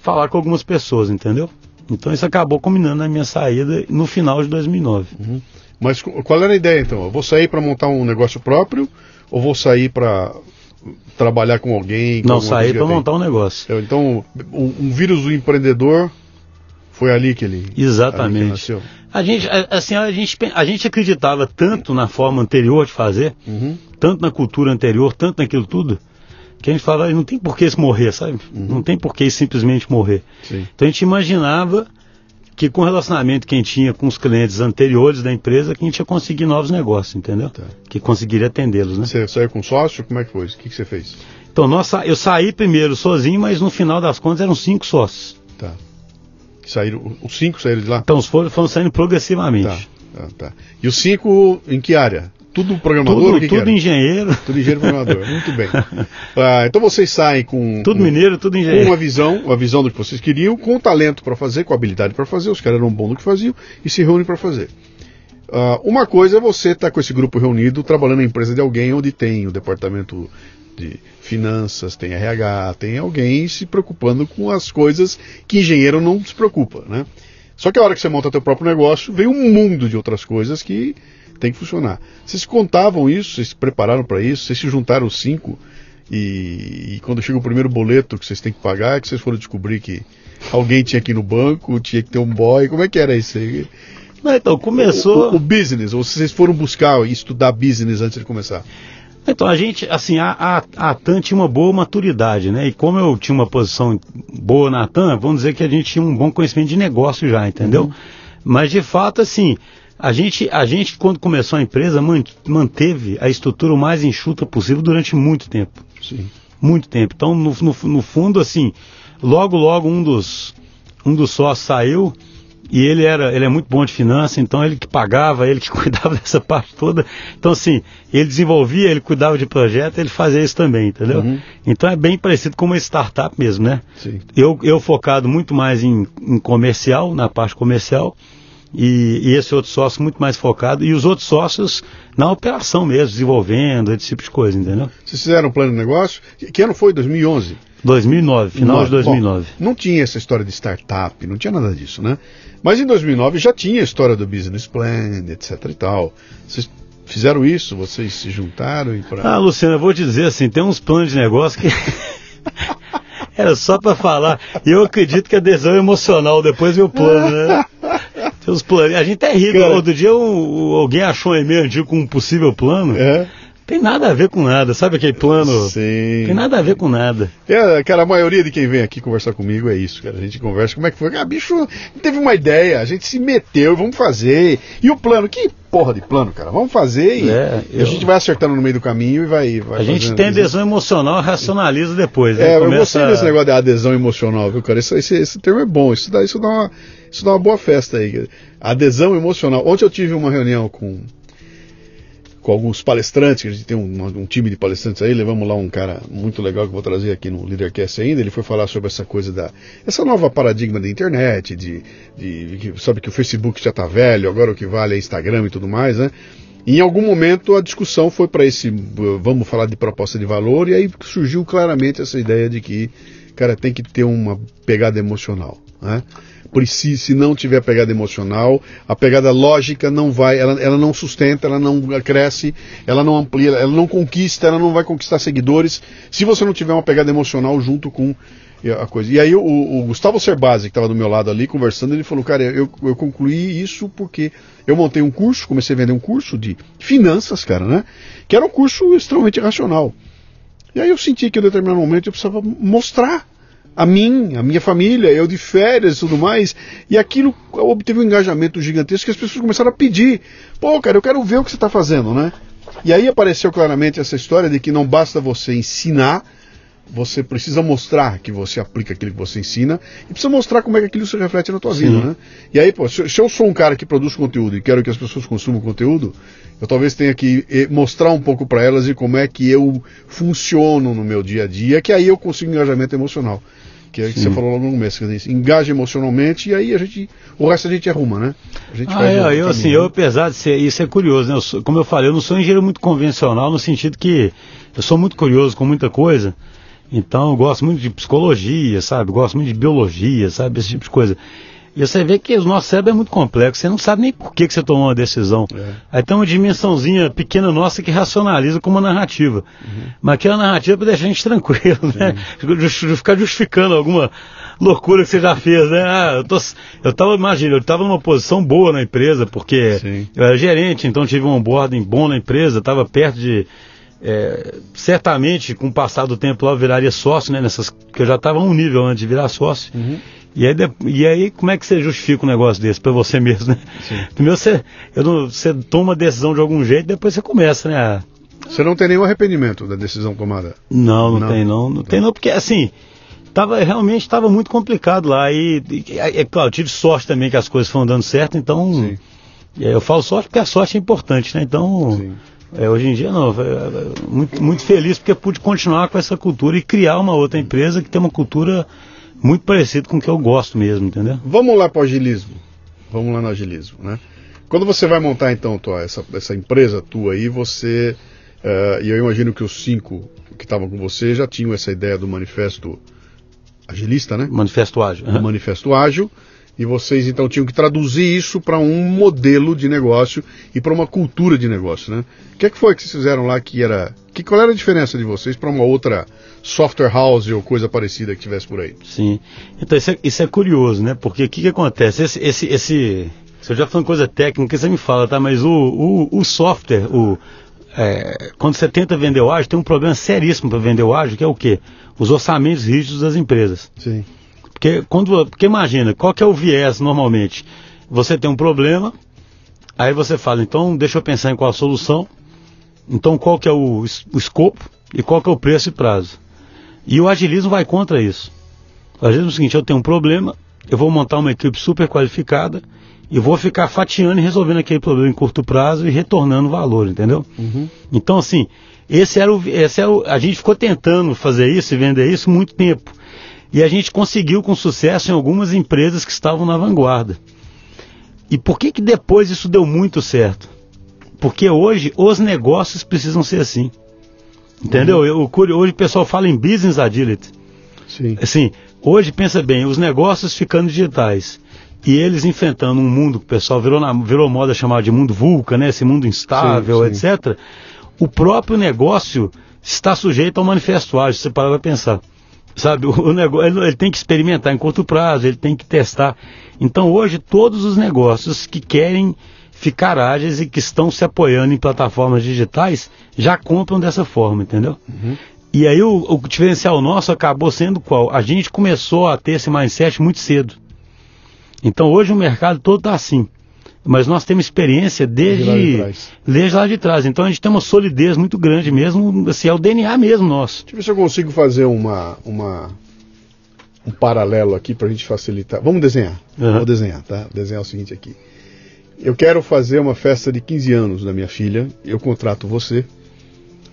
falar com algumas pessoas, entendeu? Então isso acabou combinando na minha saída no final de 2009. Uhum. Mas qual era a ideia então? Eu vou sair para montar um negócio próprio ou vou sair para trabalhar com alguém? Com não, sair para montar um negócio. Então, um, um, vírus do empreendedor foi ali que ele Exatamente. Que nasceu. A gente, assim, a gente, a gente acreditava tanto na forma anterior de fazer, uhum. tanto na cultura anterior, tanto naquilo tudo, que a gente falava, não tem por que se morrer, sabe? Uhum. Não tem por que simplesmente morrer. Sim. Então a gente imaginava que com o relacionamento que a gente tinha com os clientes anteriores da empresa, que a gente ia conseguir novos negócios, entendeu? Tá. Que conseguiria atendê-los, né? Você saiu com sócio? Como é que foi? O que, que você fez? Então, nossa, eu saí primeiro sozinho, mas no final das contas eram cinco sócios. Tá. Saíram, os cinco saíram de lá? Então, os foram, foram saindo progressivamente. Tá, tá, tá. E os cinco em que área? Tudo programador? Tudo, que tudo que engenheiro. Tudo engenheiro programador. Muito bem. Ah, então vocês saem com. Tudo mineiro, tudo engenheiro. Com uma visão, uma visão do que vocês queriam, com o talento para fazer, com a habilidade para fazer, os caras eram bons no que faziam e se reúnem para fazer. Uh, uma coisa é você estar tá com esse grupo reunido trabalhando na empresa de alguém onde tem o departamento de finanças, tem RH, tem alguém se preocupando com as coisas que engenheiro não se preocupa, né? Só que a hora que você monta teu próprio negócio, vem um mundo de outras coisas que tem que funcionar. Vocês contavam isso, vocês se prepararam para isso, vocês se juntaram cinco e, e, quando chega o primeiro boleto que vocês têm que pagar, é que vocês foram descobrir que alguém tinha que ir no banco, tinha que ter um boy, como é que era isso aí? Não, então, começou. O, o, o, business, ou vocês foram buscar estudar business antes de começar? Então, a gente, assim, a, a, a TAN tinha uma boa maturidade, né? E como eu tinha uma posição boa na TAN, vamos dizer que a gente tinha um bom conhecimento de negócio já, entendeu? Uhum. Mas, de fato, assim, a gente, a gente, quando começou a empresa, manteve a estrutura o mais enxuta possível durante muito tempo. Sim. Muito tempo. Então, no, no, no fundo, assim, logo, logo um dos, um dos sócios saiu e ele era ele é muito bom de finanças, então ele que pagava, ele que cuidava dessa parte toda. Então, assim, ele desenvolvia, ele cuidava de projeto, ele fazia isso também, entendeu? Uhum. Então é bem parecido com uma startup mesmo, né? Sim. Eu, eu focado muito mais em, em comercial, na parte comercial, e, e, esse outro sócio muito mais focado, e os outros sócios na operação mesmo, desenvolvendo, esse tipo de coisa, entendeu? Vocês fizeram um plano de negócio? Que ano foi? 2011? 2009, final de 2009. Bom, não tinha essa história de startup, não tinha nada disso, né? Mas em 2009 já tinha a história do business plan, etc e tal. Vocês fizeram isso? Vocês se juntaram e pra... Ah, Luciano, eu vou te dizer assim, tem uns planos de negócio que era só para falar. E eu acredito que a adesão é emocional depois vem o plano, né? Os planos. A gente é rico. Cara... Outro dia um, alguém achou um e-mail antigo com um possível plano. É. Tem nada a ver com nada, sabe aquele plano? Sim. Tem nada a ver com nada. É, cara, a maioria de quem vem aqui conversar comigo é isso, cara. A gente conversa, como é que foi? Ah, bicho, teve uma ideia, a gente se meteu, vamos fazer. E o plano, que porra de plano, cara? Vamos fazer e é, eu... a gente vai acertando no meio do caminho e vai. vai a gente tem adesão emocional, racionaliza depois. Né? É, Começa... eu gostei desse negócio da adesão emocional, viu, cara? Esse, esse, esse termo é bom, isso dá, isso, dá uma, isso dá uma boa festa aí. Adesão emocional. Ontem eu tive uma reunião com com alguns palestrantes, a gente tem um, um, time de palestrantes aí, levamos lá um cara muito legal que vou trazer aqui no Leadercast ainda, ele foi falar sobre essa coisa da, essa nova paradigma da internet, de, de, sabe que o Facebook já está velho, agora o que vale é Instagram e tudo mais, né? Em algum momento a discussão foi para esse, vamos falar de proposta de valor, e aí surgiu claramente essa ideia de que, cara, tem que ter uma pegada emocional, né? Precisa, se não tiver pegada emocional, a pegada lógica não vai, ela, ela não sustenta, ela não cresce, ela não amplia, ela não conquista, ela não vai conquistar seguidores, se você não tiver uma pegada emocional junto com a coisa. E aí o, o Gustavo Cerbasi, que estava do meu lado ali conversando, ele falou, cara, eu, eu concluí isso porque eu montei um curso, comecei a vender um curso de finanças, cara, né? Que era um curso extremamente racional. E aí eu senti que em determinado momento eu precisava mostrar a mim, a minha família, eu de férias e tudo mais. E aquilo obteve um engajamento gigantesco que as pessoas começaram a pedir. Pô, cara, eu quero ver o que você está fazendo, né? E aí apareceu claramente essa história de que não basta você ensinar, você precisa mostrar que você aplica aquilo que você ensina e precisa mostrar como é que aquilo se reflete na tua Sim. vida, né? E aí, pô, se, se, eu sou um cara que produz conteúdo e quero que as pessoas consumam conteúdo, eu talvez tenha que eh, mostrar um pouco para elas e como é que eu funciono no meu dia a dia, que aí eu consigo engajamento emocional que, é que você falou logo no começo, que engaja emocionalmente e aí a gente, o resto a gente arruma, né? A gente ah, é, eu, assim, eu apesar de ser, isso é curioso, né? Eu sou, como eu falei, eu não sou um engenheiro muito convencional no sentido que eu sou muito curioso com muita coisa, então eu gosto muito de psicologia, sabe? Gosto muito de biologia, sabe? Esse tipo de coisa. E você vê que o nosso cérebro é muito complexo, você não sabe nem por que, que você tomou uma decisão. É. Aí tem uma dimensãozinha pequena nossa que racionaliza com uma narrativa. Uhum. Mas aquela narrativa é para deixar a gente tranquilo, né? De ficar justificando alguma loucura que você já fez, né? Ah, eu, tô, eu tava, imagina, eu estava numa posição boa na empresa, porque Sim. eu era gerente, então tive um onboarding bom na empresa, estava perto de. É, certamente, com o passar do tempo lá, eu viraria sócio, né? Nessas, que eu já estava a um nível antes de virar sócio. Uhum. E aí, e aí, como é que você justifica um negócio desse para você mesmo, né? Sim. Primeiro você, não, você toma a decisão de algum jeito, depois você começa, né? Você não tem nenhum arrependimento da decisão tomada? Não, não, não. tem não. Não tem não, porque assim, tava, realmente estava muito complicado lá. E, e, é claro, eu tive sorte também que as coisas foram dando certo, então. Sim. Eu falo sorte porque a sorte é importante, né? Então. É, hoje em dia não, muito, muito feliz porque pude continuar com essa cultura e criar uma outra empresa que tem uma cultura muito parecido com o que eu gosto mesmo, entendeu? Vamos lá para o agilismo. Vamos lá no agilismo, né? Quando você vai montar então tua, essa, essa empresa tua aí, você uh, e eu imagino que os cinco que estavam com você já tinham essa ideia do manifesto agilista, né? Manifesto ágil. Uhum. manifesto ágil. E vocês então tinham que traduzir isso para um modelo de negócio e para uma cultura de negócio, né? O que, é que foi que vocês fizeram lá que era. Que, qual era a diferença de vocês para uma outra software house ou coisa parecida que tivesse por aí? Sim. Então isso é, isso é curioso, né? Porque o que, que acontece? Esse, esse, esse, Você já falando coisa técnica, você me fala, tá? Mas o, o, o software, o, é, quando você tenta vender o ágil, tem um problema seríssimo para vender o ágil, que é o quê? Os orçamentos rígidos das empresas. Sim. Porque, quando, porque imagina, qual que é o viés normalmente? Você tem um problema, aí você fala, então deixa eu pensar em qual a solução, então qual que é o, o escopo e qual que é o preço e prazo. E o agilismo vai contra isso. O agilismo é o seguinte, eu tenho um problema, eu vou montar uma equipe super qualificada e vou ficar fatiando e resolvendo aquele problema em curto prazo e retornando valor, entendeu? Uhum. Então, assim, esse era, o, esse era o. A gente ficou tentando fazer isso e vender isso muito tempo. E a gente conseguiu com sucesso em algumas empresas que estavam na vanguarda. E por que, que depois isso deu muito certo? Porque hoje os negócios precisam ser assim. Entendeu? Uhum. Eu, hoje o pessoal fala em business agility. Sim. Assim, hoje pensa bem, os negócios ficando digitais e eles enfrentando um mundo que o pessoal virou, na, virou moda chamar de mundo vulca, né? Esse mundo instável, sim, sim. etc. O próprio negócio está sujeito ao manifesto ágil, se você parar para pensar. Sabe, o, negócio, ele, ele, tem que experimentar em curto prazo, ele tem que testar. Então hoje todos os negócios que querem ficar ágeis e que estão se apoiando em plataformas digitais já compram dessa forma, entendeu? Uhum. E aí o, o diferencial nosso acabou sendo qual? A gente começou a ter esse mindset muito cedo. Então hoje o mercado todo está assim. Mas nós temos experiência desde, desde, lá de desde lá de trás. Então a gente tem uma solidez muito grande mesmo, assim, é o DNA mesmo nosso. Deixa eu ver se eu consigo fazer uma, uma, um paralelo aqui para a gente facilitar. Vamos desenhar. Uhum. Vou desenhar, tá? Vou desenhar o seguinte aqui. Eu quero fazer uma festa de 15 anos da minha filha. Eu contrato você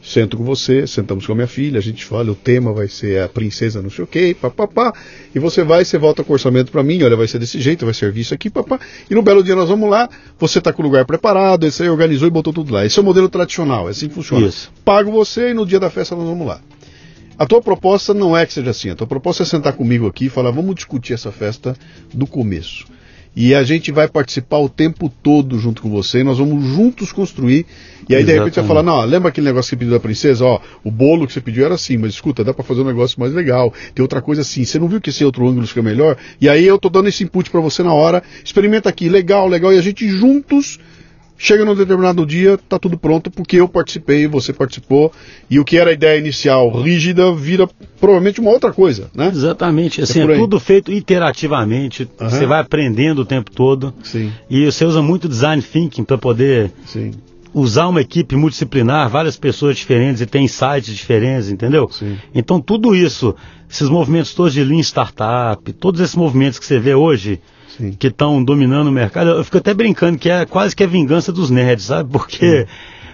sento com você, sentamos com a minha filha, a gente fala, o tema vai ser a princesa não sei o que, papapá, e você vai, você volta com o orçamento para mim, olha, vai ser desse jeito, vai servir isso aqui, papá, e no belo dia nós vamos lá, você está com o lugar preparado, você organizou e botou tudo lá. Esse é o modelo tradicional, é assim que funciona. Isso. Pago você e no dia da festa nós vamos lá. A tua proposta não é que seja assim, a tua proposta é sentar comigo aqui e falar, vamos discutir essa festa do começo. E a gente vai participar o tempo todo junto com você, nós vamos juntos construir. E aí, Exatamente. de repente, você vai falar: Não, lembra aquele negócio que você pediu da princesa? Ó, o bolo que você pediu era assim, mas escuta, dá para fazer um negócio mais legal. Tem outra coisa assim. Você não viu que esse outro ângulo fica melhor? E aí eu tô dando esse input para você na hora. Experimenta aqui, legal, legal. E a gente juntos Chega num determinado dia, tá tudo pronto porque eu participei, você participou, e o que era a ideia inicial rígida vira provavelmente uma outra coisa, né? Exatamente, assim, é, é tudo feito iterativamente, uhum. você vai aprendendo o tempo todo, Sim. e você usa muito design thinking para poder Sim. usar uma equipe multidisciplinar, várias pessoas diferentes e tem insights diferentes, entendeu? Sim. Então tudo isso, esses movimentos todos de Lean Startup, todos esses movimentos que você vê hoje, Sim. que estão dominando o mercado. Eu fico até brincando que é quase que a vingança dos nerds, sabe? Porque Sim.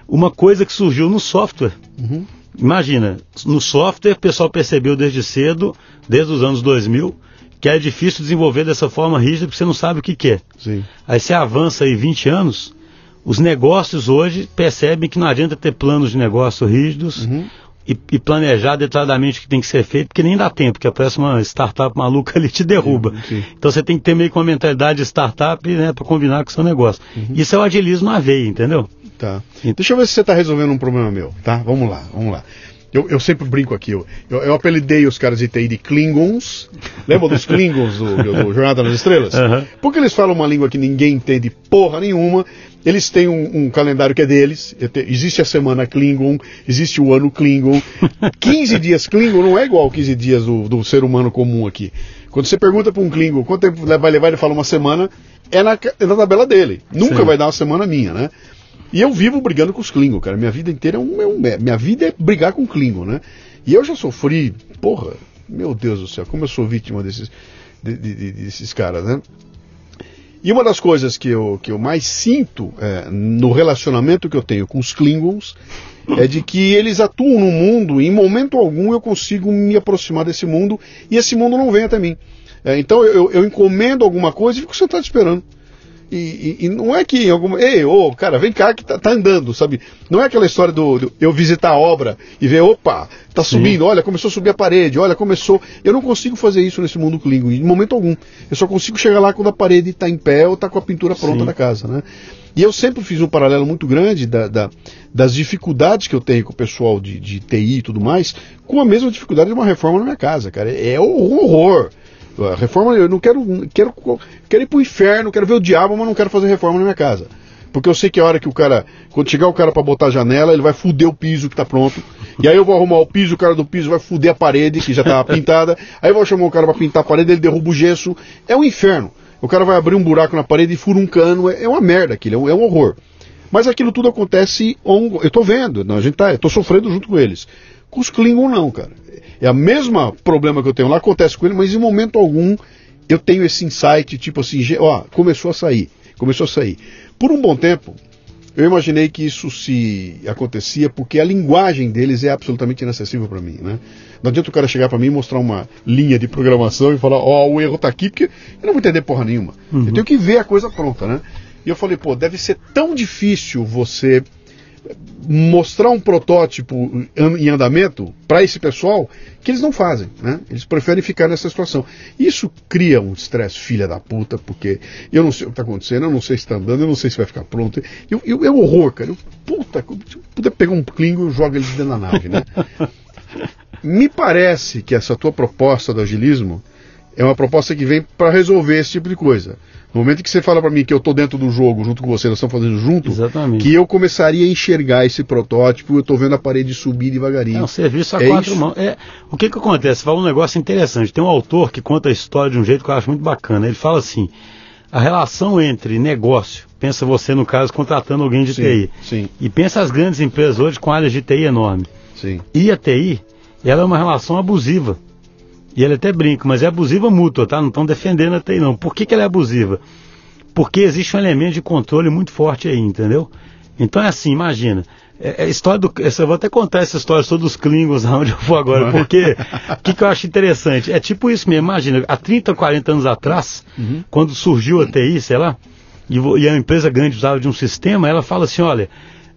uma coisa que surgiu no software. Uhum. Imagina, no software o pessoal percebeu desde cedo, desde os anos 2000, que é difícil desenvolver dessa forma rígida porque você não sabe o que, que é. Sim. Aí você avança aí 20 anos, os negócios hoje percebem que não adianta ter planos de negócio rígidos, uhum e, e, planejar detalhadamente o que tem que ser feito, porque nem dá tempo, porque aparece uma startup maluca ali te derruba. Sim, sim. Então você tem que ter meio que uma mentalidade de startup né, para combinar com o seu negócio. Uhum. Isso é o agilismo na veia, entendeu? Tá. Deixa eu ver se você está resolvendo um problema meu, tá? Vamos lá, vamos lá. Eu, eu sempre brinco aqui, eu, eu, eu, apelidei os caras de TI de Klingons. Lembra dos Klingons do, do, do Jornada nas Estrelas? Uhum. Porque eles falam uma língua que ninguém entende porra nenhuma. Eles têm um, um calendário que é deles. Existe a semana Klingon, existe o ano Klingon. 15 dias Klingon não é igual 15 dias do, do ser humano comum aqui. Quando você pergunta para um Klingon quanto tempo vai levar, ele fala uma semana, é na, é na tabela dele. Nunca Sim. vai dar uma semana minha, né? E eu vivo brigando com os Klingon, cara. Minha vida inteira é um, é um, é, Minha vida é brigar com Klingon, né? E eu já sofri, porra, meu Deus do céu, como eu sou vítima desses, de, de, de, desses caras, né? E uma das coisas que eu, que eu mais sinto é, no relacionamento que eu tenho com os Klingons é de que eles atuam no mundo e em momento algum eu consigo me aproximar desse mundo e esse mundo não vem até mim. É, então eu, eu encomendo alguma coisa e fico sentado esperando. E, e, e, não é que em alguma. Ei, ô, cara, vem cá que tá, tá, andando, sabe? Não é aquela história do, do, eu visitar a obra e ver, opa, tá subindo, Sim. olha, começou a subir a parede, olha, começou. Eu não consigo fazer isso nesse mundo Klingon, em momento algum. Eu só consigo chegar lá quando a parede está em pé ou está com a pintura pronta Sim. da casa, né? E eu sempre fiz um paralelo muito grande da, da, das dificuldades que eu tenho com o pessoal de, de TI e tudo mais, com a mesma dificuldade de uma reforma na minha casa, cara. É um horror. A reforma, eu não quero, quero, quero ir pro inferno, quero ver o diabo, mas não quero fazer reforma na minha casa. Porque eu sei que a hora que o cara, quando chegar o cara para botar a janela, ele vai fuder o piso que tá pronto. E aí eu vou arrumar o piso, o cara do piso vai fuder a parede, que já tava pintada. Aí eu vou chamar o cara para pintar a parede, ele derruba o gesso. É um inferno. O cara vai abrir um buraco na parede e fura um cano. É, é uma merda aquilo, é um, é um horror. Mas aquilo tudo acontece, on, eu tô vendo, não, a gente tá, eu tô sofrendo junto com eles. Com os Klingon não, cara. É a mesma problema que eu tenho lá, acontece com eles, mas em momento algum eu tenho esse insight, tipo assim, ó, começou a sair, começou a sair. Por um bom tempo, eu imaginei que isso se acontecia porque a linguagem deles é absolutamente inacessível para mim, né? Não adianta o cara chegar para mim e mostrar uma linha de programação e falar, ó, oh, o erro tá aqui, porque eu não vou entender porra nenhuma. Uhum. Eu tenho que ver a coisa pronta, né? E eu falei, pô, deve ser tão difícil você mostrar um protótipo em andamento para esse pessoal que eles não fazem, né? Eles preferem ficar nessa situação. Isso cria um estresse filha da puta, porque eu não sei o que está acontecendo, eu não sei se está andando, eu não sei se vai ficar pronto. Eu, eu, é um horror, cara. Eu, puta, se eu puder pegar um Klingon, eu jogo eles dentro da nave, né? Me parece que essa tua proposta do agilismo é uma proposta que vem para resolver esse tipo de coisa. No momento que você fala para mim que eu estou dentro do jogo junto com você, nós estamos fazendo junto, Exatamente. que eu começaria a enxergar esse protótipo, eu estou vendo a parede subir devagarinho. É um serviço a é quatro mãos. É, o que que acontece? Fala um negócio interessante. Tem um autor que conta a história de um jeito que eu acho muito bacana. Ele fala assim: a relação entre negócio, pensa você no caso contratando alguém de sim, TI, sim. e pensa as grandes empresas hoje com áreas de TI enorme. Sim. E a TI, ela é uma relação abusiva. E ele até brinca, mas é abusiva mútua, tá? Não estão defendendo a TI, não. Por que, que ela é abusiva? Porque existe um elemento de controle muito forte aí, entendeu? Então é assim, imagina. É, é história do, eu vou até contar essa história sobre os Klingons, onde eu vou agora, porque o que, que, eu acho interessante? É tipo isso mesmo, imagina, há 30, 40 anos atrás, uhum. quando surgiu a TI, sei lá, e, e a empresa grande usava de um sistema, ela fala assim, olha,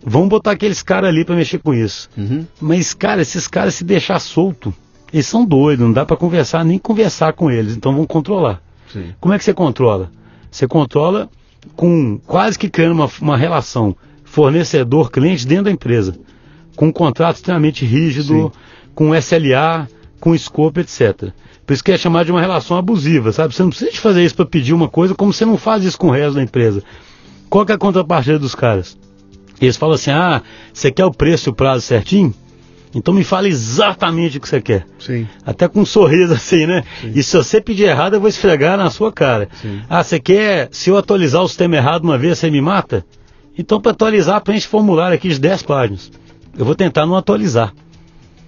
vamos botar aqueles caras ali para mexer com isso. Uhum. Mas, cara, esses caras se deixar solto, eles são doidos, não dá para conversar, nem conversar com eles, então vamos controlar. Sim. Como é que você controla? Você controla com quase que criando uma, uma relação fornecedor-cliente dentro da empresa, com um contrato extremamente rígido, Sim. com SLA, com scope, etc. Por isso que é chamado de uma relação abusiva, sabe? Você não precisa de fazer isso para pedir uma coisa, como você não faz isso com o resto da empresa. Qual que é a contrapartida dos caras? Eles falam assim: ah, você quer o preço e o prazo certinho? Então me fala exatamente o que você quer. Sim. Até com um sorriso assim, né? Sim. E se você pedir errado, eu vou esfregar na sua cara. Sim. Ah, você quer, se eu atualizar o sistema errado uma vez, você me mata? Então, para atualizar, preenche formulário aqui de 10 páginas. Eu vou tentar não atualizar.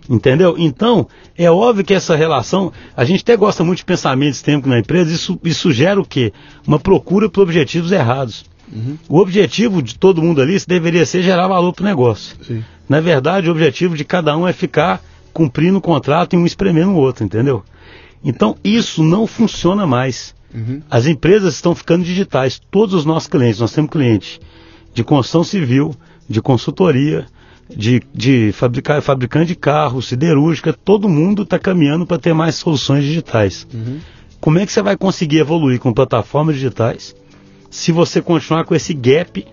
Entendeu? Então, é óbvio que essa relação, a gente até gosta muito de pensamento sistêmico na empresa, isso, isso gera o quê? Uma procura por objetivos errados. Uhum. O objetivo de todo mundo ali deveria ser gerar valor para o negócio. Sim. Na verdade, o objetivo de cada um é ficar cumprindo o contrato e um espremendo o outro, entendeu? Então, isso não funciona mais. Uhum. As empresas estão ficando digitais. Todos os nossos clientes, nós temos clientes de construção civil, de consultoria, de, de fabricar, fabricante de carros, siderúrgica, todo mundo está caminhando para ter mais soluções digitais. Uhum. Como é que você vai conseguir evoluir com plataformas digitais se você continuar com esse gap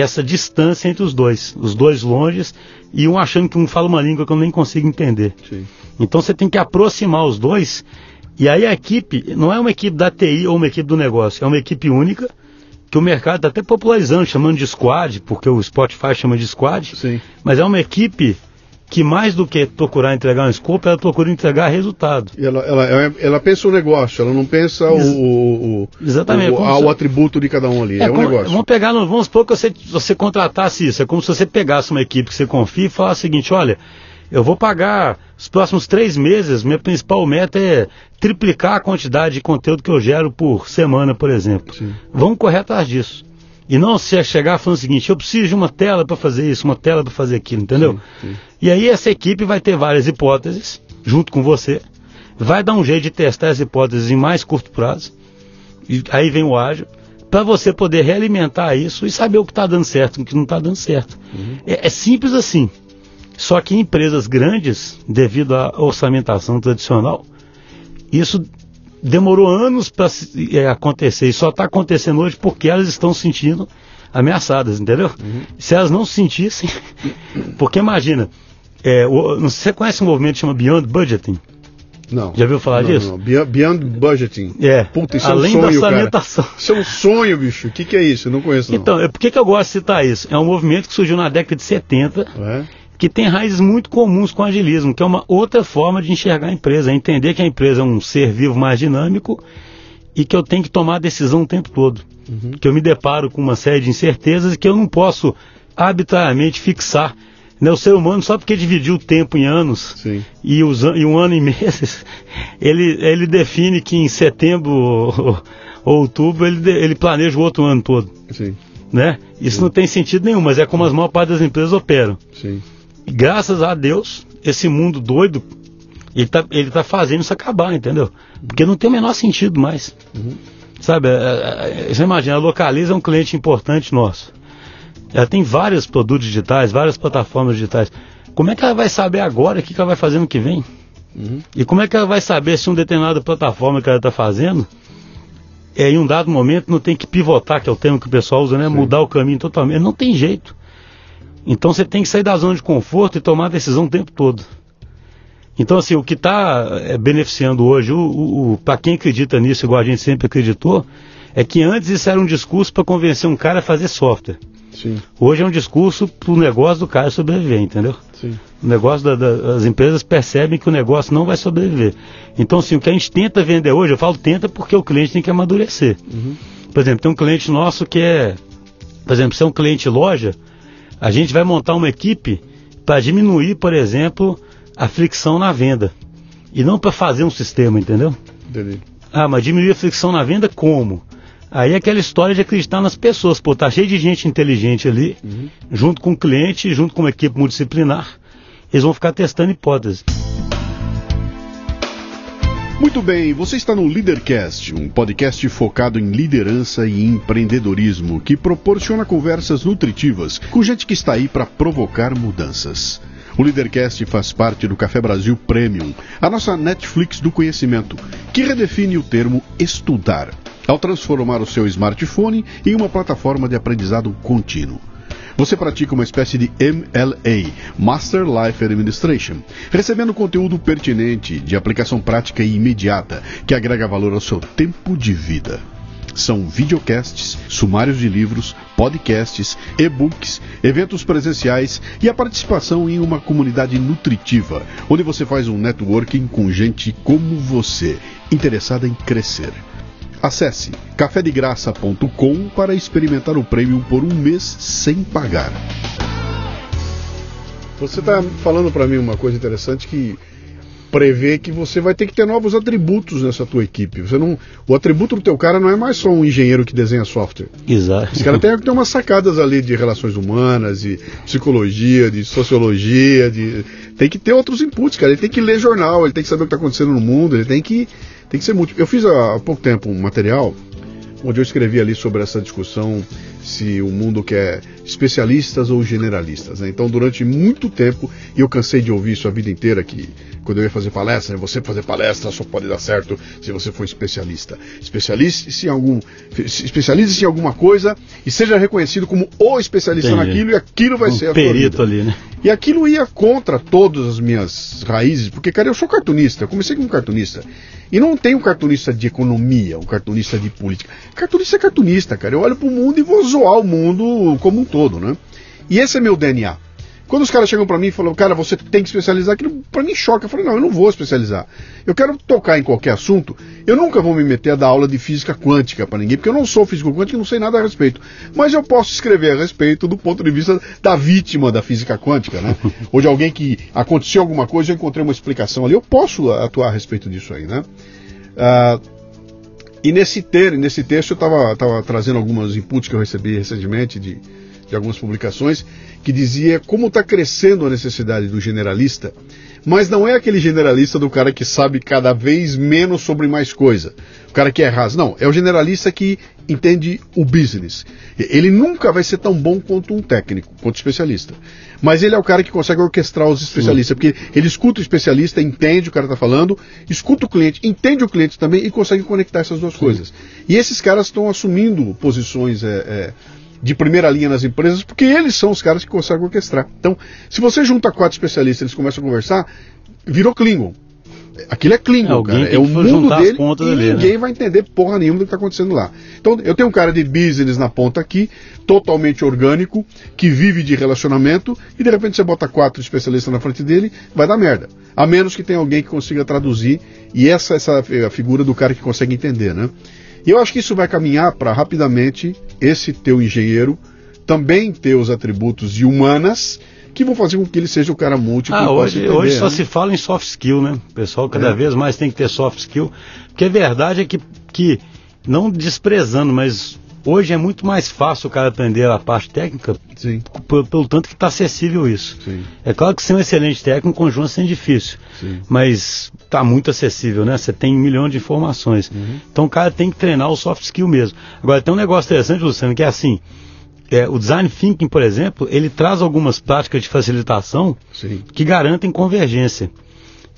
essa distância entre os dois, os dois longes e um achando que um fala uma língua que eu nem consigo entender. Sim. Então você tem que aproximar os dois e aí a equipe não é uma equipe da TI ou uma equipe do negócio, é uma equipe única que o mercado está até popularizando, chamando de squad, porque o Spotify chama de squad, Sim. mas é uma equipe que mais do que procurar entregar um escopo, ela procura entregar resultado. Ela, ela, ela pensa o negócio, ela não pensa Ex o, o, Exatamente, o, o, o atributo de cada um ali, é, é um como, negócio. Vamos pegar, vamos supor que você, você contratasse isso, é como se você pegasse uma equipe que você confia e falasse o seguinte, olha, eu vou pagar os próximos três meses, minha principal meta é triplicar a quantidade de conteúdo que eu gero por semana, por exemplo. Sim. Vamos correr atrás disso. E não se chegar falando o seguinte, eu preciso de uma tela para fazer isso, uma tela para fazer aquilo, entendeu? Sim, sim. E aí essa equipe vai ter várias hipóteses, junto com você, vai dar um jeito de testar as hipóteses em mais curto prazo, e aí vem o ágil, para você poder realimentar isso e saber o que está dando certo e o que não está dando certo. Uhum. É, é simples assim. Só que em empresas grandes, devido à orçamentação tradicional, isso demorou anos para é, acontecer e só está acontecendo hoje porque elas estão se sentindo ameaçadas, entendeu? Uhum. Se elas não se sentissem, porque imagina, é, o, você conhece um movimento que chama Beyond Budgeting? Não. Já viu falar não, disso? Não. Beyond, beyond budgeting. É. Puta, isso Além é um sonho, da orçamentação. cara. Isso é um sonho, bicho. O que, que é isso? Eu não conheço, não. Então, é, por que, que eu gosto de citar isso? É um movimento que surgiu na década de 70, É? Que tem raízes muito comuns com o agilismo, que é uma outra forma de enxergar a empresa, é entender que a empresa é um ser vivo mais dinâmico e que eu tenho que tomar a decisão o tempo todo. Uhum. Que eu me deparo com uma série de incertezas e que eu não posso arbitrariamente fixar. Né, o ser humano, só porque dividiu o tempo em anos Sim. e, os, e um ano em meses, ele, ele define que em setembro ou, ou outubro ele, ele planeja o outro ano todo. Sim. Né? Isso não tem sentido nenhum, mas é como as maior parte das empresas operam. Sim. E graças a Deus, esse mundo doido, ele tá, ele tá fazendo isso acabar, entendeu? Porque não tem o menor sentido mais. Sabe, é, é, é, você imagina, a Localiza é um cliente importante nosso. Ela tem vários produtos digitais, várias plataformas digitais. Como é que ela vai saber agora o que, que ela vai fazer no que vem? Uhum. E como é que ela vai saber se uma determinada plataforma que ela está fazendo, é, em um dado momento, não tem que pivotar, que é o termo que o pessoal usa, né? Mudar o caminho totalmente. Não tem jeito. Então você tem que sair da zona de conforto e tomar a decisão o tempo todo. Então, assim, o que está beneficiando hoje, para quem acredita nisso, igual a gente sempre acreditou, é que antes isso era um discurso para convencer um cara a fazer software. Sim. Hoje é um discurso para o negócio do cara sobreviver, entendeu? Sim. O negócio da, da, as empresas percebem que o negócio não vai sobreviver. Então, assim, o que a gente tenta vender hoje, eu falo tenta porque o cliente tem que amadurecer. Uhum. Por exemplo, tem um cliente nosso que é, por exemplo, se é um cliente loja, a gente vai montar uma equipe para diminuir, por exemplo, a fricção na venda. E não para fazer um sistema, entendeu? Entendi. Ah, mas diminuir a fricção na venda como? Aí é aquela história de acreditar nas pessoas. Pô, tá cheio de gente inteligente ali, Uhum. junto com o cliente, junto com uma equipe multidisciplinar. Eles vão ficar testando hipóteses. Muito bem, você está no Leadercast, um podcast focado em liderança e empreendedorismo que proporciona conversas nutritivas com gente que está aí para provocar mudanças. O Leadercast faz parte do Café Brasil Premium, a nossa Netflix do conhecimento, que redefine o termo estudar, ao transformar o seu smartphone em uma plataforma de aprendizado contínuo. Você pratica uma espécie de MLA, Master Life Administration, recebendo conteúdo pertinente, de aplicação prática e imediata, que agrega valor ao seu tempo de vida. São videocasts, sumários de livros, podcasts, e-books, eventos presenciais e a participação em uma comunidade nutritiva, onde você faz um networking com gente como você, interessada em crescer. Acesse cafedegraça.com para experimentar o prêmio por um mês sem pagar. Você está falando para mim uma coisa interessante que prevê que você vai ter que ter novos atributos nessa tua equipe. Você não, o atributo do teu cara não é mais só um engenheiro que desenha software. Exato. Esse cara tem que ter umas sacadas ali de relações humanas, de psicologia, de sociologia, de tem que ter outros inputs, cara. Ele tem que ler jornal, ele tem que saber o que está acontecendo no mundo, ele tem que tem que ser múltiplo. Eu fiz há, pouco tempo um material onde eu escrevi ali sobre essa discussão se o mundo quer especialistas ou generalistas. Né? Então, durante muito tempo, e eu cansei de ouvir isso a vida inteira, que quando eu ia fazer palestra, né, você fazer palestra só pode dar certo se você for especialista. Especialiste-se em algum, especialize-se em alguma coisa e seja reconhecido como o especialista Entendi. naquilo e aquilo vai um ser a perito ali, né? E aquilo ia contra todas as minhas raízes, porque, cara, eu sou cartunista, eu comecei como cartunista. E não tem um cartunista de economia, um cartunista de política. Cartunista é cartunista, cara. Eu olho pro mundo e vou zoar o mundo como um todo, né? E esse é meu DNA. Quando os caras chegam pra mim e falam, cara, você tem que especializar, aquilo pra mim choca. Eu falei, não, eu não vou especializar. Eu quero tocar em qualquer assunto. Eu nunca vou me meter a dar aula de física quântica pra ninguém, porque eu não sou físico quântico e não sei nada a respeito. Mas eu posso escrever a respeito do ponto de vista da vítima da física quântica, né? Ou de alguém que aconteceu alguma coisa, eu encontrei uma explicação ali. Eu posso atuar a respeito disso aí, né? Ah, e nesse, ter, nesse texto eu estava tava trazendo alguns inputs que eu recebi recentemente de, de algumas publicações que dizia como está crescendo a necessidade do generalista, mas não é aquele generalista do cara que sabe cada vez menos sobre mais coisa, o cara que é raso, não, é o generalista que entende o business. Ele nunca vai ser tão bom quanto um técnico, quanto especialista. Mas ele é o cara que consegue orquestrar os especialistas, porque ele escuta o especialista, entende o cara está falando, escuta o cliente, entende o cliente também e consegue conectar essas duas coisas. E esses caras estão assumindo posições é, é, de primeira linha nas empresas, porque eles são os caras que conseguem orquestrar. Então, se você junta quatro especialistas e eles começam a conversar, virou Klingon. Aquilo é clínico, Alguém cara. É o mundo dele e ali, né? ninguém vai entender porra nenhuma do que está acontecendo lá. Então, eu tenho um cara de business na ponta aqui, totalmente orgânico, que vive de relacionamento, e de repente você bota quatro especialistas na frente dele, vai dar merda. A menos que tenha alguém que consiga traduzir, e essa, essa é a figura do cara que consegue entender, né? E eu acho que isso vai caminhar para rapidamente esse teu engenheiro também ter os atributos de humanas que vão fazer com que ele seja o cara múltiplo. Ah, hoje, entender, hoje só né? se fala em soft skill, né? O pessoal cada É. vez mais tem que ter soft skill. Porque a verdade é que, que, não desprezando, mas hoje é muito mais fácil o cara aprender a parte técnica Sim, pelo, pelo tanto que está acessível isso. sim, É claro que ser um excelente técnico, conjunto sendo difícil. Sim. Mas está muito acessível, né? Você tem um milhão de informações. Uhum. Então o cara tem que treinar o soft skill mesmo. Agora tem um negócio interessante, Luciano, que é assim. é, o design thinking, por exemplo, ele traz algumas práticas de facilitação Sim, que garantem convergência.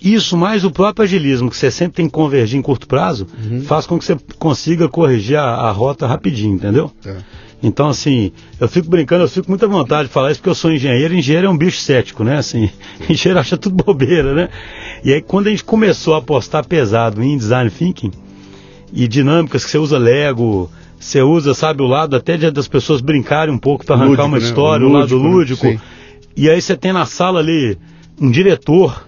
Isso, mais o próprio agilismo, que você sempre tem que convergir em curto prazo, Uhum. faz com que você consiga corrigir a, a rota rapidinho, entendeu? é. Então, assim, eu fico brincando, eu fico com muita vontade de falar isso porque eu sou engenheiro, engenheiro é um bicho cético, né? Assim, engenheiro acha tudo bobeira, né? E aí, quando a gente começou a apostar pesado em design thinking e dinâmicas que você usa Lego, você usa, sabe, o lado até de, das pessoas brincarem um pouco para arrancar Lúdico, uma né? história, O o lado lúdico, né? lúdico. E aí você tem na sala ali um diretor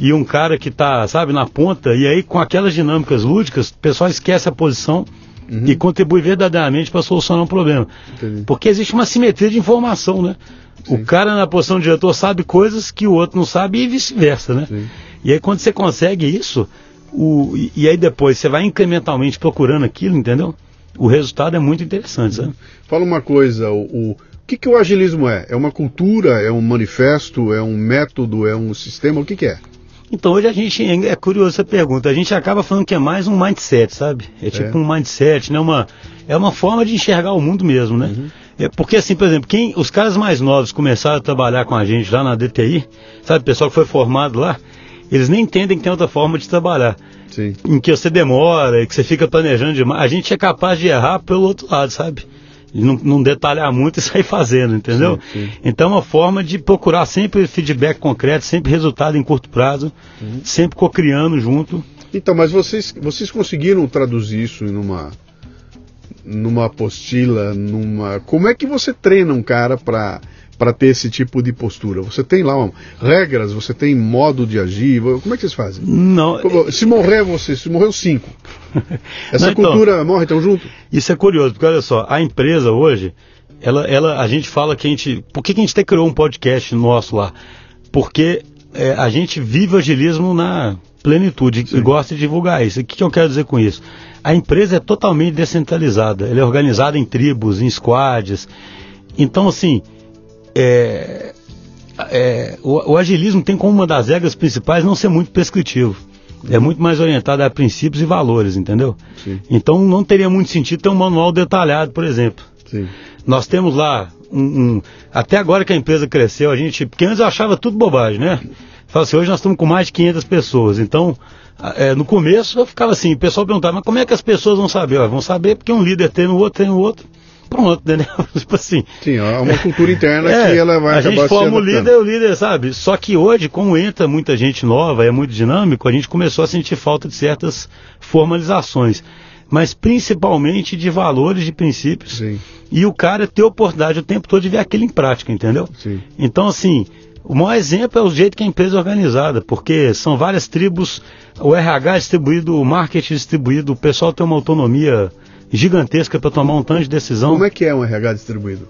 e um cara que tá, sabe, na ponta, e aí com aquelas dinâmicas lúdicas, o pessoal esquece a posição Uhum. e contribui verdadeiramente para solucionar um problema. Entendi. Porque existe uma simetria de informação, né? Sim. O cara na posição de diretor sabe coisas que o outro não sabe e vice-versa, né? Sim. E aí quando você consegue isso, o, e, aí depois você vai incrementalmente procurando aquilo, entendeu? O resultado é muito interessante, sabe? Fala uma coisa, o, o, o que, que o agilismo é? É uma cultura, é um manifesto, é um método, é um sistema? O que, que é? Então hoje a gente, é curioso essa pergunta, a gente acaba falando que é mais um mindset, sabe? É tipo É. um mindset, né? Uma, é uma forma de enxergar o mundo mesmo, né? Uhum. É porque assim, por exemplo, quem, os caras mais novos começaram a trabalhar com a gente lá na DTI, sabe, o pessoal que foi formado lá, eles nem entendem que tem outra forma de trabalhar. Sim. Em que você demora e que você fica planejando demais. A gente é capaz de errar pelo outro lado, sabe? Não, não detalhar muito e sair fazendo, entendeu? Sim, sim. Então é uma forma de procurar sempre feedback concreto, sempre resultado em curto prazo, Uhum. sempre co-criando junto. Então, mas vocês, vocês conseguiram traduzir isso numa numa apostila, numa. Como é que você treina um cara para para ter esse tipo de postura? Você tem lá regras, você tem modo de agir, como é que vocês fazem? Não, Como- Se morrer você, se morreu cinco. Essa Não, então- cultura morre tão junto? Isso é curioso, porque olha só, a empresa hoje, ela, ela, a gente fala que a gente. Por que, que a gente até criou um podcast nosso lá? Porque é, a gente vive o agilismo na plenitude e gosta de divulgar isso. O que, que eu quero dizer com isso? A empresa é totalmente descentralizada, ela é organizada em tribos, em squads. Então, assim, é, é, o, o agilismo tem como uma das regras principais não ser muito prescritivo. É muito mais orientado a princípios e valores, entendeu? Sim. Então não teria muito sentido ter um manual detalhado, por exemplo. Sim. Nós temos lá um, um- até agora que a empresa cresceu, a gente, porque antes eu achava tudo bobagem, né? Fala assim, hoje nós estamos com mais de 500 pessoas, então é, no começo eu ficava assim, o pessoal perguntava, mas como é que as pessoas vão saber? Ó, vão saber porque um líder tem no outro, tem no outro, pronto, entendeu? tipo assim. Sim, há uma cultura interna É, que ela vai a gente forma o líder, o líder, sabe? Só que hoje, como entra muita gente nova, é muito dinâmico, a gente começou a sentir falta de certas formalizações. Mas principalmente de valores, de princípios. Sim, E o cara ter oportunidade o tempo todo de ver aquilo em prática, entendeu? sim. Então, assim, o maior exemplo é o jeito que a empresa é organizada, porque são várias tribos, o RH é distribuído, o marketing é distribuído, o pessoal tem uma autonomia gigantesca para tomar um tanto de decisão. Como é que é um RH distribuído?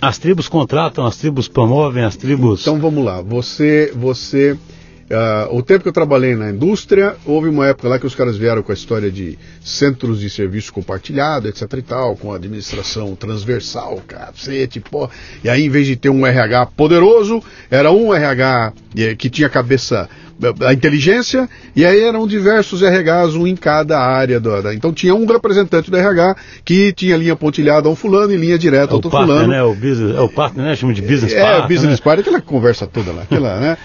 As tribos contratam, as tribos promovem, as tribos. Então vamos lá. Você, você, ah, o tempo que eu trabalhei na indústria, houve uma época lá que os caras vieram com a história de centros de serviço compartilhado, etc e tal, com a administração transversal, cacete, pô. E aí, em vez de ter um RH poderoso, era um RH eh, que tinha cabeça eh, a inteligência, e aí eram diversos RHs, um em cada área. Do, da- então tinha um representante do RH que tinha linha pontilhada a um fulano e linha direta É a o outro partner, fulano. né? O business, é o partner, né? Chama de business É, partner. o business né? party, aquela conversa toda lá, aquela, né?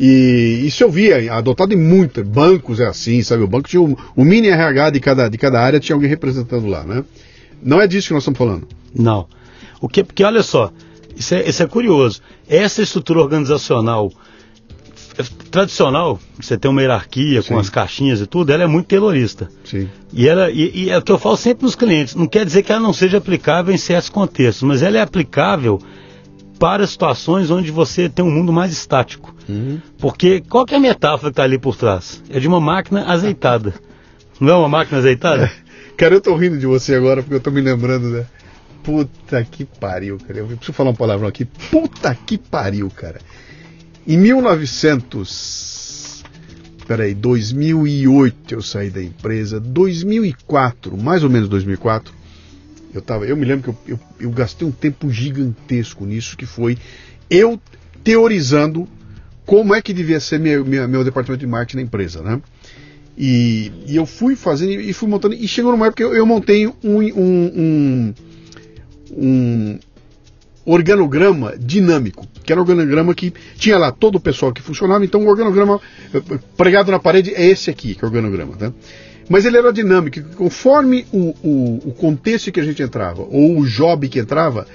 E isso eu via, adotado em muitos bancos é assim, sabe? O banco tinha um, um mini RH de cada, de cada área, tinha alguém representando lá, né? Não é disso que nós estamos falando. Não. O que, porque olha só, isso é, isso é curioso. Essa estrutura organizacional tradicional, você tem uma hierarquia Sim. com as caixinhas e tudo, ela é muito taylorista. Sim. E, ela, e, e é o que eu falo sempre nos clientes, não quer dizer que ela não seja aplicável em certos contextos, mas ela é aplicável para situações onde você tem um mundo mais estático. Uhum. Porque qual que é a metáfora que está ali por trás? É de uma máquina azeitada. Não é uma máquina azeitada? Cara, eu tô rindo de você agora porque eu tô me lembrando, né? Puta que pariu, cara. Eu preciso falar um palavrão aqui. Puta que pariu, cara. Em 1900. Peraí, 2008 eu saí da empresa. 2004, mais ou menos 2004. Eu, tava, eu me lembro que eu, eu, eu gastei um tempo gigantesco nisso, que foi eu teorizando como é que devia ser meu, meu, departamento de marketing na empresa, né? E, e eu fui fazendo e fui montando. E chegou numa época que eu, eu montei um, um, um, um organograma dinâmico, que era um organograma que tinha lá todo o pessoal que funcionava, então o organograma eh, pregado na parede é esse aqui, que é o organograma, tá? Mas ele era dinâmico, conforme o, o, o contexto que a gente entrava, ou o job que entrava,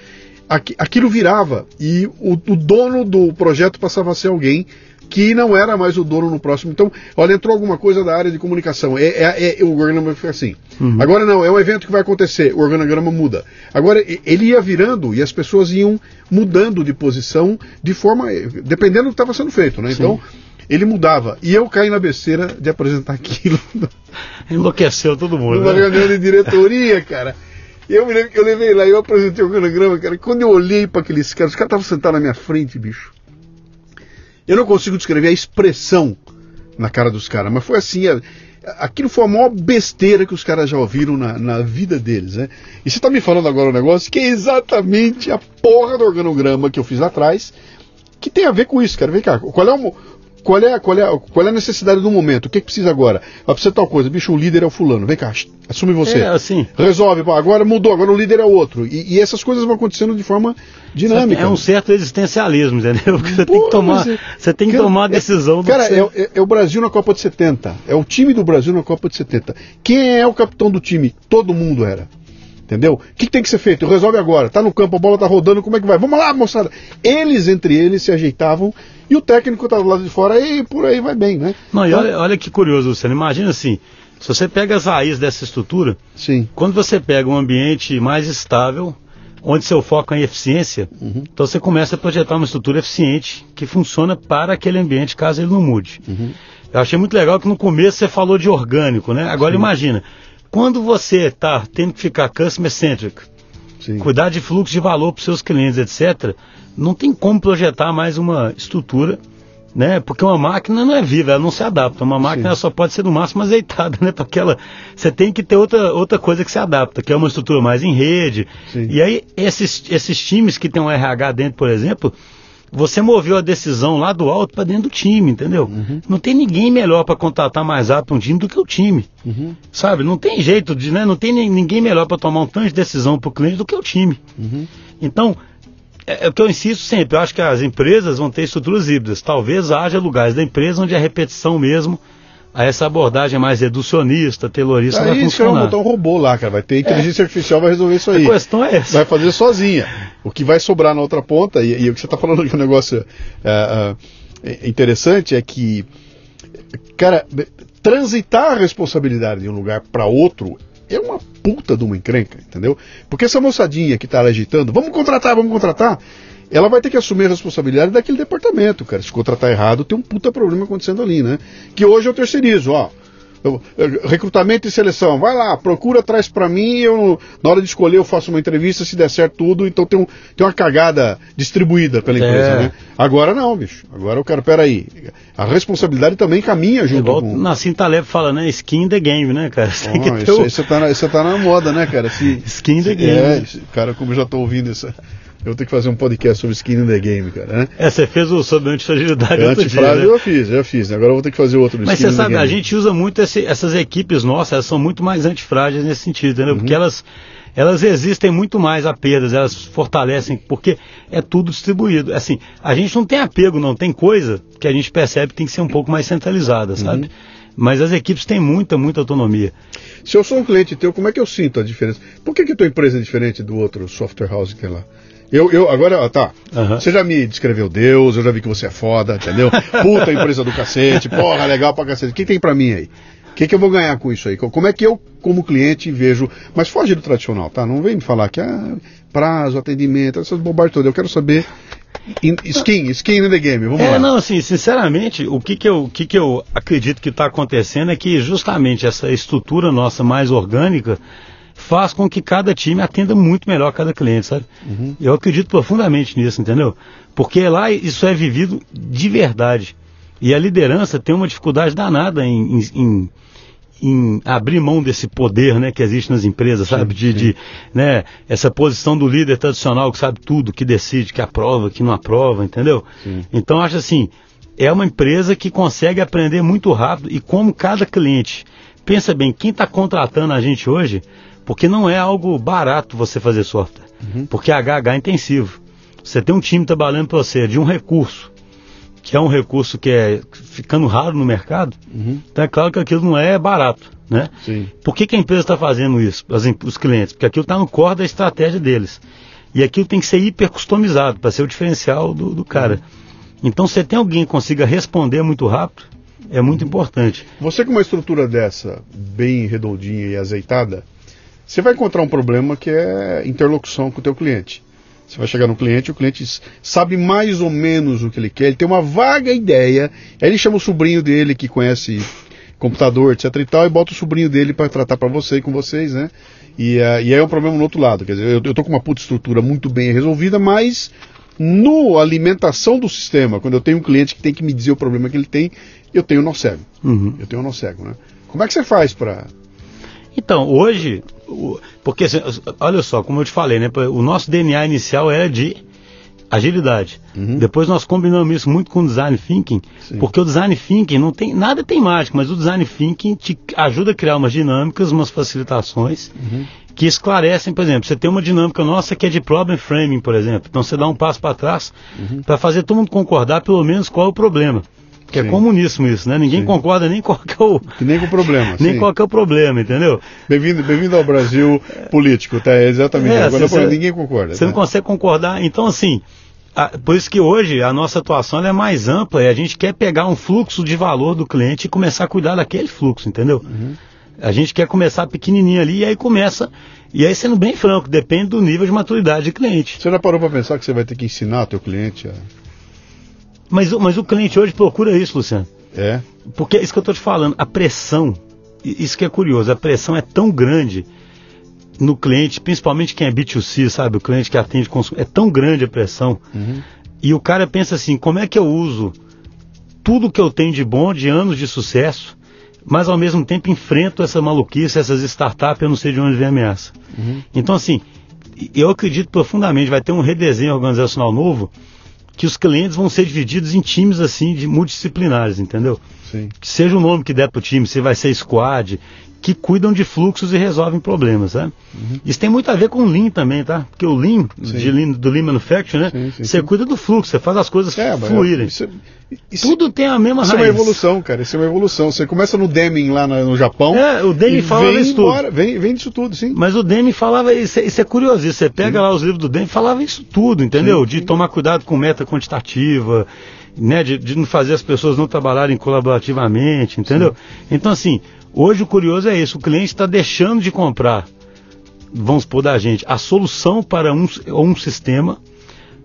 aqui- aquilo virava e o, o dono do projeto passava a ser alguém que não era mais o dono no próximo. Então, olha, entrou alguma coisa da área de comunicação. É, é- é- o organograma fica assim. Agora não, é um evento que vai acontecer, o organograma muda. Agora, e- ele ia virando e as pessoas iam mudando de posição de forma. dependendo do que estava sendo feito, né? Então, ele mudava. E eu caí na besteira de apresentar aquilo Enlouqueceu todo mundo. numa né? reunião de diretoria, cara. E eu me lembro que eu levei lá, eu apresentei o organograma, cara. e Quando eu olhei para aqueles caras, os caras estavam sentados na minha frente, bicho. Eu não consigo descrever a expressão na cara dos caras, mas foi assim. a- aquilo foi a maior besteira que os caras já ouviram na, na vida deles, né? E você tá me falando agora um negócio que é exatamente a porra do organograma que eu fiz lá atrás, que tem a ver com isso, cara. Vem cá, qual é o. Qual é, qual, é, qual é a necessidade do momento? O que, que precisa agora? Vai precisar tal coisa. Bicho, o líder é o fulano. Vem cá, assume você. É, assim. Resolve, agora mudou, agora o líder é outro. E, e essas coisas vão acontecendo de forma dinâmica. É um certo existencialismo, entendeu? Você tem que tomar, é- você tem que cara, tomar a é- decisão do Cara, você- é, é- é o Brasil na Copa de 70. É o time do Brasil na Copa de 70. Quem é o capitão do time? Todo mundo era. Entendeu? O que, que tem que ser feito? Resolve agora. Tá no campo, a bola tá rodando, como é que vai? Vamos lá, moçada. Eles, entre eles, se ajeitavam e o técnico tá do lado de fora e por aí vai bem, né? Não, e Então, olha, olha que curioso, Luciano. Imagina assim, se você pega as raízes dessa estrutura, Sim. quando você pega um ambiente mais estável, onde seu foco é em eficiência, Uhum. então você começa a projetar uma estrutura eficiente que funciona para aquele ambiente, caso ele não mude. Uhum. Eu achei muito legal que no começo você falou de orgânico, né? Agora imagina, quando você está tendo que ficar customer centric, Sim. cuidar de fluxo de valor para os seus clientes, etc., não tem como projetar mais uma estrutura, né? Porque uma máquina não é viva, ela não se adapta. Uma máquina ela só pode ser no máximo azeitada, né? Para aquela, você tem que ter outra, outra coisa que se adapta, que é uma estrutura mais em rede. Sim. E aí esses, esses times que tem um RH dentro, por exemplo, você moveu a decisão lá do alto para dentro do time, entendeu? Uhum. Não tem ninguém melhor para contratar mais rápido um time do que o time. Uhum. Sabe? Não tem jeito de, né? Não tem ninguém melhor para tomar um tanto de decisão para o cliente do que o time. Uhum. Então, é, é o que eu insisto sempre. Eu acho que as empresas vão ter estruturas híbridas. Talvez haja lugares da empresa onde a repetição mesmo, a essa abordagem mais reducionista, taylorista, vai Aí você vai funcionar. botar um robô lá, cara. Vai ter inteligência artificial, vai resolver isso aí. A questão é essa. vai fazer sozinha. O que vai sobrar na outra ponta, e, e o que você está falando que é um negócio é, é, interessante é que, cara, transitar a responsabilidade de um lugar para outro é uma puta de uma encrenca, entendeu? Porque essa moçadinha que está agitando, vamos contratar, vamos contratar, ela vai ter que assumir a responsabilidade daquele departamento, cara. Se contratar errado, tem um puta problema acontecendo ali, né? Que hoje eu terceirizo, ó. Eu- eu- recrutamento e seleção, vai lá, procura, traz pra mim, eu, na hora de escolher eu faço uma entrevista, se der certo tudo, então tem, um, tem uma cagada distribuída pela empresa, É. né? Agora não, bicho, agora eu quero, peraí, a responsabilidade também caminha junto Igual com... Nassim Taleb fala, né? Skin in the game, né, cara? Você tem que Ah, ter isso o- você tá, na, tá na moda, né, cara? Se, Skin in the se- game. É, cara, como eu já tô ouvindo isso, eu vou ter que fazer um podcast sobre skin in the game, cara, né? É, você fez o sobre antifragilidade outro dia, né? eu fiz, já fiz, agora eu vou ter que fazer outro do Mas você sabe, a gente usa muito esse- essas equipes nossas, elas são muito mais antifrágeis nesse sentido, entendeu? Uhum. Porque elas, elas resistem muito mais a perdas, elas fortalecem, porque é tudo distribuído. Assim, a gente não tem apego, não, tem coisa que a gente percebe que tem que ser um pouco mais centralizada, Uhum. sabe? Mas as equipes têm muita, muita autonomia. Se eu sou um cliente teu, como é que eu sinto a diferença? Por que, que a tua empresa é diferente do outro software house que tem lá? Eu, eu, agora, tá. Uhum. Você já me descreveu Deus, eu já vi que você é foda, entendeu? Puta empresa do cacete, porra, legal pra cacete. O que tem pra mim aí? O que, que eu vou ganhar com isso aí? Como é que eu, como cliente, vejo. Mas foge do tradicional, tá? Não vem me falar que ah, prazo, atendimento, essas bobagens todas. Eu quero saber. skin, skin in the game, vamos é, lá. não, assim, sinceramente, o que que eu, o que que eu acredito que está acontecendo é que justamente essa estrutura nossa mais orgânica faz com que cada time atenda muito melhor cada cliente, sabe? Uhum. Eu acredito profundamente nisso, entendeu? Porque lá isso é vivido de verdade. E a liderança tem uma dificuldade danada em, em, em, abrir mão desse poder né, que existe nas empresas, sabe? Sim, de, sim. de né, essa posição do líder tradicional que sabe tudo, que decide, que aprova, que não aprova, entendeu? Sim. Então acho assim, é uma empresa que consegue aprender muito rápido e como cada cliente. Pensa bem, quem está contratando a gente hoje porque não é algo barato você fazer software. Uhum. Porque HH é intensivo. Você tem um time trabalhando para você de um recurso, que é um recurso que é ficando raro no mercado, uhum. então é claro que aquilo não é barato. Né? Sim. Por que, que a empresa está fazendo isso, as, os clientes? Porque aquilo está no core da estratégia deles. E aquilo tem que ser hiper customizado para ser o diferencial do, do cara. Uhum. Então, se tem alguém que consiga responder muito rápido, é muito uhum. importante. Você com uma estrutura dessa, bem redondinha e azeitada, você vai encontrar um problema que é interlocução com o teu cliente. Você vai chegar no cliente, o cliente sabe mais ou menos o que ele quer, ele tem uma vaga ideia, aí ele chama o sobrinho dele que conhece computador, etc e tal, e bota o sobrinho dele para tratar para você e com vocês, né? E, uh, e aí é um problema no outro lado, quer dizer, eu, eu tô com uma puta estrutura muito bem resolvida, mas no alimentação do sistema, quando eu tenho um cliente que tem que me dizer o problema que ele tem, eu tenho um nó cego. Uhum. Eu tenho um nó cego, né? Como é que você faz para então, hoje, porque assim, olha só, como eu te falei, né? O nosso DNA inicial era de agilidade. Uhum. Depois nós combinamos isso muito com o design thinking, Sim. porque o design thinking não tem nada tem mágico, mas o design thinking te ajuda a criar umas dinâmicas, umas facilitações uhum. que esclarecem, por exemplo, você tem uma dinâmica nossa que é de problem framing, por exemplo. Então você dá um passo para trás uhum. para fazer todo mundo concordar pelo menos qual é o problema. Que é sim. é comuníssimo isso, né? Ninguém sim. concorda nem qual é o. Nem com o problema. nem sim. qual é o problema, entendeu? Bem-vindo bem ao Brasil político, tá? Exatamente. É, Agora, você, ninguém concorda. Você tá? não consegue concordar. Então, assim, a, por isso que hoje a nossa atuação é mais ampla e a gente quer pegar um fluxo de valor do cliente e começar a cuidar daquele fluxo, entendeu? Uhum. A gente quer começar pequenininho ali e aí começa. E aí, sendo bem franco, depende do nível de maturidade do cliente. Você já parou para pensar que você vai ter que ensinar o teu cliente a mas, mas o cliente hoje procura isso, Luciano. É. Porque é isso que eu estou te falando, a pressão, isso que é curioso, a pressão é tão grande no cliente, principalmente quem é B2C, sabe? O cliente que atende consumo, é tão grande a pressão. Uhum. E o cara pensa assim, como é que eu uso tudo que eu tenho de bom, de anos de sucesso, mas ao mesmo tempo enfrento essa maluquice, essas startups, eu não sei de onde vem a ameaça. Uhum. Então, assim, eu acredito profundamente, vai ter um redesenho organizacional novo, que os clientes vão ser divididos em times assim de multidisciplinares, entendeu? Sim. Que seja o nome que der para o time, se vai ser squad, que cuidam de fluxos e resolvem problemas, né? Uhum. Isso tem muito a ver com o Lean também, tá? Porque o Lean, lean do Lean Manufacturing, né? Sim, sim, você cuida do fluxo, você faz as coisas é, fluírem. Isso, isso, Tudo tem a mesma isso raiz. Isso é uma evolução, cara. Isso é uma evolução. Você começa no Deming lá no Japão. É, o Deming falava isso embora, tudo. Vem, vem disso tudo, sim. Mas o Deming falava, isso, é, isso é curioso. Você pega lá os livros do Deming, falava isso tudo, entendeu? De tomar cuidado com meta quantitativa, né? De, de não fazer as pessoas não trabalharem colaborativamente, entendeu? Então, assim, Hoje o curioso é isso, o cliente está deixando de comprar, vamos supor da gente, a solução para um, um sistema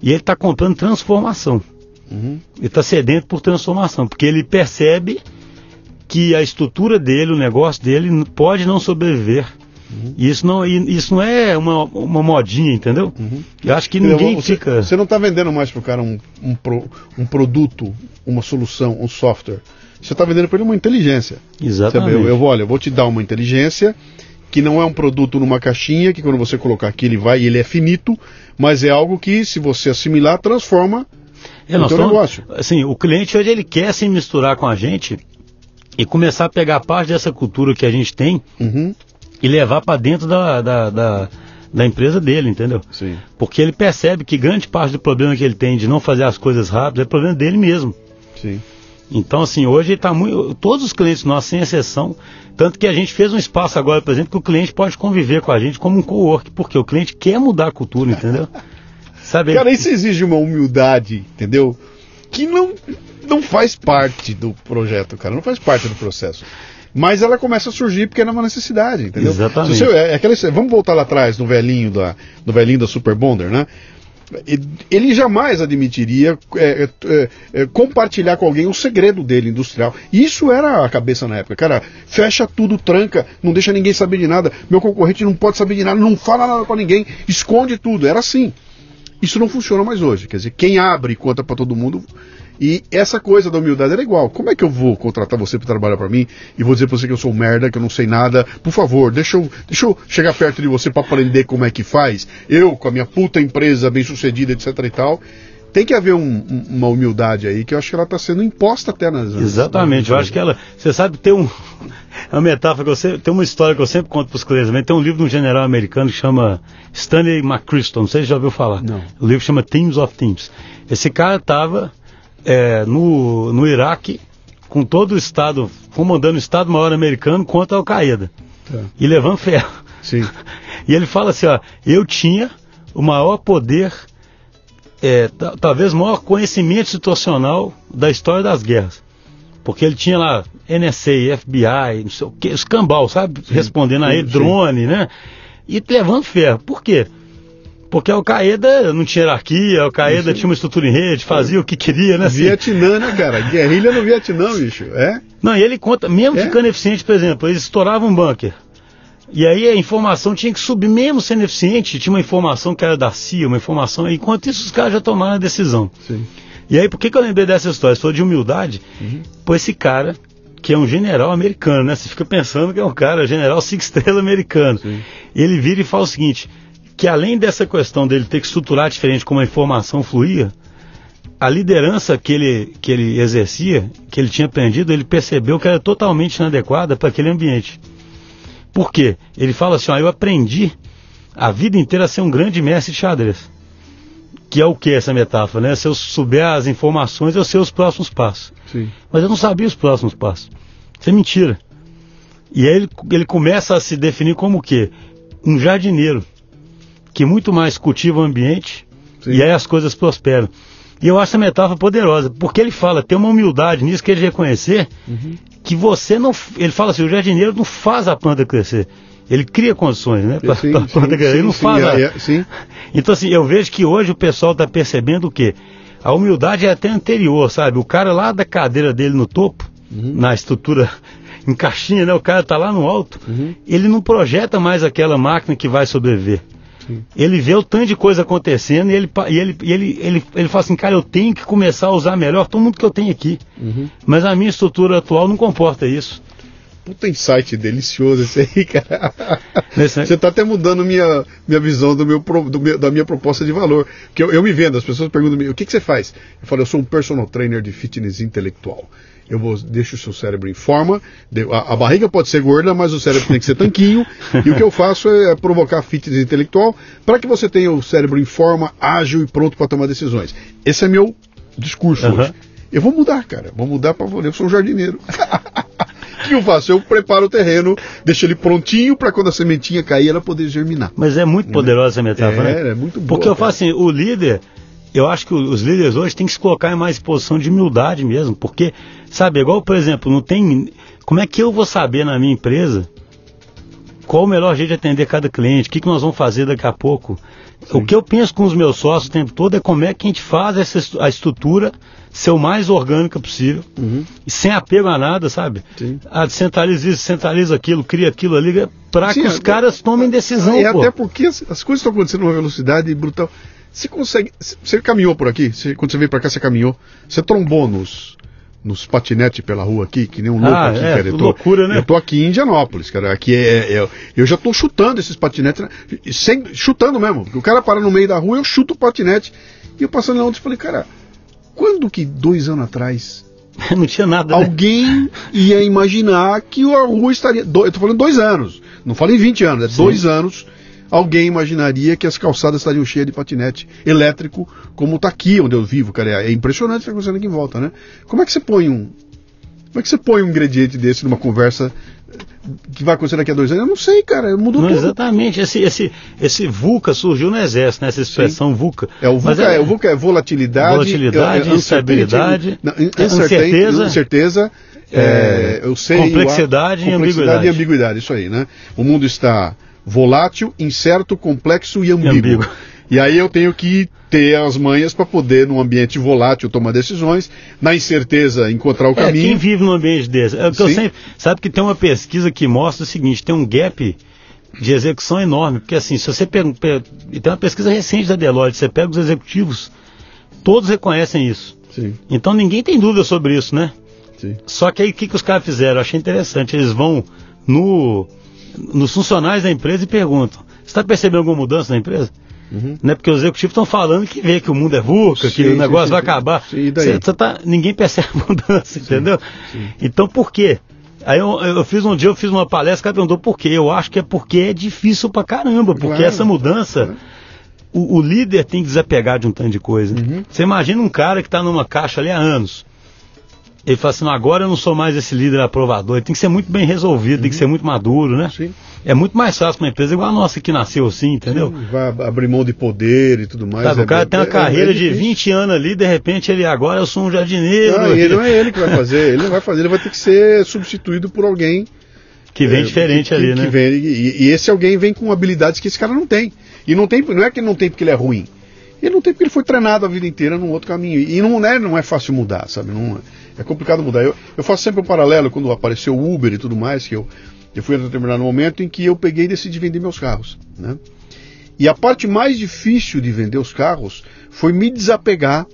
e ele está comprando transformação. Uhum. Ele está sedento por transformação, porque ele percebe que a estrutura dele, o negócio dele, pode não sobreviver. Uhum. E isso não, isso não é uma, uma modinha, entendeu? Uhum. Eu acho que ninguém você, fica. Você não está vendendo mais para o cara um, um, pro, um produto, uma solução, um software você está vendendo para ele uma inteligência. Exatamente. Eu, eu, vou, olha, eu vou te dar uma inteligência que não é um produto numa caixinha, que quando você colocar aqui ele vai e ele é finito, mas é algo que, se você assimilar, transforma é, o seu negócio. Assim, o cliente hoje ele quer se misturar com a gente e começar a pegar parte dessa cultura que a gente tem uhum. e levar para dentro da, da, da, da, empresa dele, entendeu? Sim. Porque ele percebe que grande parte do problema que ele tem de não fazer as coisas rápido é problema dele mesmo. Sim. Então, assim, hoje está muito. Todos os clientes nossos, sem exceção, tanto que a gente fez um espaço agora, por exemplo, que o cliente pode conviver com a gente como um co-work, porque o cliente quer mudar a cultura, entendeu? sabe? Cara, isso exige uma humildade, entendeu? Que não, não faz parte do projeto, cara, não faz parte do processo. Mas ela começa a surgir porque era uma necessidade, entendeu? Exatamente. Você- é aquela- vamos voltar lá atrás no velhinho da, no velhinho da Super Bonder, né? Ele jamais admitiria é, é, é, compartilhar com alguém o segredo dele industrial. Isso era a cabeça na época. Cara, fecha tudo, tranca, não deixa ninguém saber de nada. Meu concorrente não pode saber de nada, não fala nada pra ninguém, esconde tudo. Era assim. Isso não funciona mais hoje. Quer dizer, quem abre conta pra todo mundo. E essa coisa da humildade era igual. Como é que eu vou contratar você para trabalhar para mim e vou dizer pra você que eu sou merda, que eu não sei nada? Por favor, deixa eu, deixa eu chegar perto de você para aprender como é que faz. Eu, com a minha puta empresa bem sucedida, etc e tal. Tem que haver um- um- uma humildade aí que eu acho que ela está sendo imposta até nas. Exatamente, eu acho que ela. Você sabe, tem um. É uma metáfora que eu sempre. Tem uma história que eu sempre conto para os clientes também. Tem um livro de um general americano que chama Stanley McChrystal, não sei se já ouviu falar. Não. O livro chama Teams of Teams. Esse cara estava no, no Iraque com todo o Estado, comandando o Estado-Maior americano contra a Al-Qaeda. Tá. E levando ferro. Sim. E ele fala assim, ó, eu tinha o maior poder, é, ta- talvez o maior conhecimento situacional da história das guerras. Porque ele tinha lá NSA, FBI, não sei o que, escambau, sabe? Respondendo a sim, ele, sim. drone, né? E levando ferro. Por quê? Porque a Al-Qaeda não tinha hierarquia, a Al-Qaeda tinha uma estrutura em rede, fazia o que queria, né? assim. Vietnã, né, cara? Guerrilha no Vietnã, bicho. É? Não, e ele conta, mesmo É? ficando eficiente, por exemplo, eles estouravam um bunker. E aí a informação tinha que subir, mesmo sendo eficiente, tinha uma informação que era da CIA, uma informação, enquanto isso os caras já tomaram a decisão. Sim. E aí, por que, que eu lembrei dessa história? Você falou de humildade, pô, esse cara, que é um general americano, né? Você fica pensando que é um cara, general cinco estrelas americano. Sim. Ele vira e fala o seguinte, que além dessa questão dele ter que estruturar diferente como a informação fluía, a liderança que ele, que ele exercia, que ele tinha aprendido, ele percebeu que era totalmente inadequada para aquele ambiente. Por quê? Ele fala assim, ó, eu aprendi a vida inteira a ser um grande mestre de xadrez. Que é o que essa metáfora, né? Se eu souber as informações, eu sei os próximos passos. Sim. Mas eu não sabia os próximos passos. Isso é mentira. E aí ele, ele começa a se definir como o quê? Um jardineiro. Que muito mais cultiva o ambiente Sim. e aí as coisas prosperam. E eu acho essa metáfora poderosa, porque ele fala, tem uma humildade nisso que ele reconhecer Uhum. que você não. Ele fala assim, o jardineiro não faz a planta crescer. Ele cria condições, né? Para a Sim, planta sim, crescer. Ele não faz. a- é, é, sim. então, assim, eu vejo que hoje o pessoal está percebendo o quê? A humildade é até anterior, sabe? O cara lá da cadeira dele no topo, Uhum. na estrutura em caixinha, né? O cara tá lá no alto, Uhum. ele não projeta mais aquela máquina que vai sobreviver. Sim. Ele vê o tanto de coisa acontecendo e ele, e ele, e ele, ele, ele fala assim, cara, eu tenho que começar a usar melhor todo mundo que eu tenho aqui. Uhum. Mas a minha estrutura atual não comporta isso. Puta insight delicioso esse aí, cara. Nesse- Você está até mudando minha, minha visão do meu, do meu- da minha proposta de valor. Porque eu, eu me vendo, as pessoas perguntam o que, que você faz? Eu falo, eu sou um personal trainer de fitness intelectual. Eu vou, deixo o seu cérebro em forma, a, a barriga pode ser gorda, mas o cérebro tem que ser tanquinho. e o que eu faço é provocar fitness intelectual para que você tenha o cérebro em forma, ágil e pronto para tomar decisões. Esse é meu discurso Aham. hoje. Eu vou mudar, cara. Vou mudar para eu sou um jardineiro. O que eu faço? Eu preparo o terreno, deixo ele prontinho para quando a sementinha cair ela poder germinar. Mas é muito poderosa essa metáfora, É, né? é muito boa, Porque eu cara. falo assim, o líder, eu acho que os líderes hoje têm que se colocar em mais posição de humildade mesmo. Porque, sabe, igual, por exemplo, não tem. Como é que eu vou saber na minha empresa qual o melhor jeito de atender cada cliente? O que, que nós vamos fazer daqui a pouco? O que eu penso com os meus sócios o tempo todo é como é que a gente faz essa, a estrutura ser o mais orgânica possível, Uhum. e sem apego a nada, sabe? Sim. Ah, centraliza isso, centraliza aquilo, cria aquilo ali, para Sim, que os é- caras tomem decisão. É até porque as, as coisas estão acontecendo numa velocidade brutal. Você consegue. Você caminhou por aqui? Você- quando você veio para cá, você caminhou. Você trombou nos, nos patinetes pela rua aqui, que nem um louco Ah, aqui, é, cara. Eu tô, loucura, né? Eu tô aqui em Indianópolis, cara. Aqui é. é- eu já tô chutando esses patinetes, né? sem, chutando mesmo. Porque o cara para no meio da rua, eu chuto o patinete. E eu passando lá onde falei, cara, quando que dois anos atrás Não tinha nada. né? alguém ia imaginar que a rua estaria. do- eu tô falando dois anos. Não falei 20 anos, é Sim. dois anos. Alguém imaginaria que as calçadas estariam cheias de patinete elétrico, como tá aqui onde eu vivo, cara. É impressionante o que está acontecendo aqui em volta, né? Como é que você põe um. Como é que você põe um ingrediente desse numa conversa que vai acontecer daqui a dois anos? Eu não sei, cara. Mudou Não, tudo. exatamente. Esse, esse, esse VUCA surgiu no Exército, né? Essa expressão VUCA. É, o VUCA é, o VUCA é volatilidade, Volatilidade, é, é, instabilidade, incerteza, incerteza é, eu sei, complexidade, e complexidade ambiguidade. e ambiguidade, isso aí, né? O mundo está volátil, incerto, complexo e ambíguo. ambíguo. E aí eu tenho que ter as manhas para poder, num ambiente volátil, tomar decisões, na incerteza, encontrar o É, caminho. quem vive num ambiente desse? É sempre, sabe que tem uma pesquisa que mostra o seguinte, tem um gap de execução enorme, porque assim, se você pega, pega- e tem uma pesquisa recente da Deloitte, você pega os executivos, todos reconhecem isso. Sim, Então ninguém tem dúvida sobre isso, né? sim. Só que aí o que, que os caras fizeram? Eu achei interessante. Eles vão no, nos funcionários da empresa e perguntam: Você está percebendo alguma mudança na empresa? Uhum. Né? Porque os executivos estão falando que vê que o mundo é VUCA, que Sim, o negócio sim, vai sim. acabar. Sim, daí? Cê- cê tá- ninguém percebe a mudança, entendeu? Então por quê? Aí eu, eu fiz um dia, eu fiz uma palestra, o cara perguntou por quê. Eu acho que é porque é difícil pra caramba, porque Claro, essa mudança. claro. O, o líder tem que desapegar de um tanto de coisa. Uhum. Você imagina um cara que está numa caixa ali há anos. Ele fala assim, "Não, agora eu não sou mais esse líder aprovador. Ele tem que ser muito bem resolvido, tem que ser muito maduro, né? Uhum. Sim. É muito mais fácil para uma empresa igual a nossa que nasceu assim, entendeu? Vai abrir mão de poder e tudo mais. Sabe, é- o cara é- tem uma é- carreira é de difícil. 20 anos ali, de repente ele agora eu sou um jardineiro Não, ele não é ele que vai fazer, ele não vai fazer, ele vai ter que ser substituído por alguém que vem é, diferente que- ali, que né? vem- e, e esse alguém vem com habilidades que esse cara não tem. E não tem, não é que ele não tem porque ele é ruim. Ele não tem porque ele foi treinado a vida inteira num outro caminho. E não é, não é fácil mudar, sabe? Não, é- é complicado mudar. Eu, eu faço sempre um paralelo quando apareceu o Uber e tudo mais, que eu, eu fui a determinado momento em que eu peguei e decidi vender meus carros. Né? E a parte mais difícil de vender os carros foi me desapegar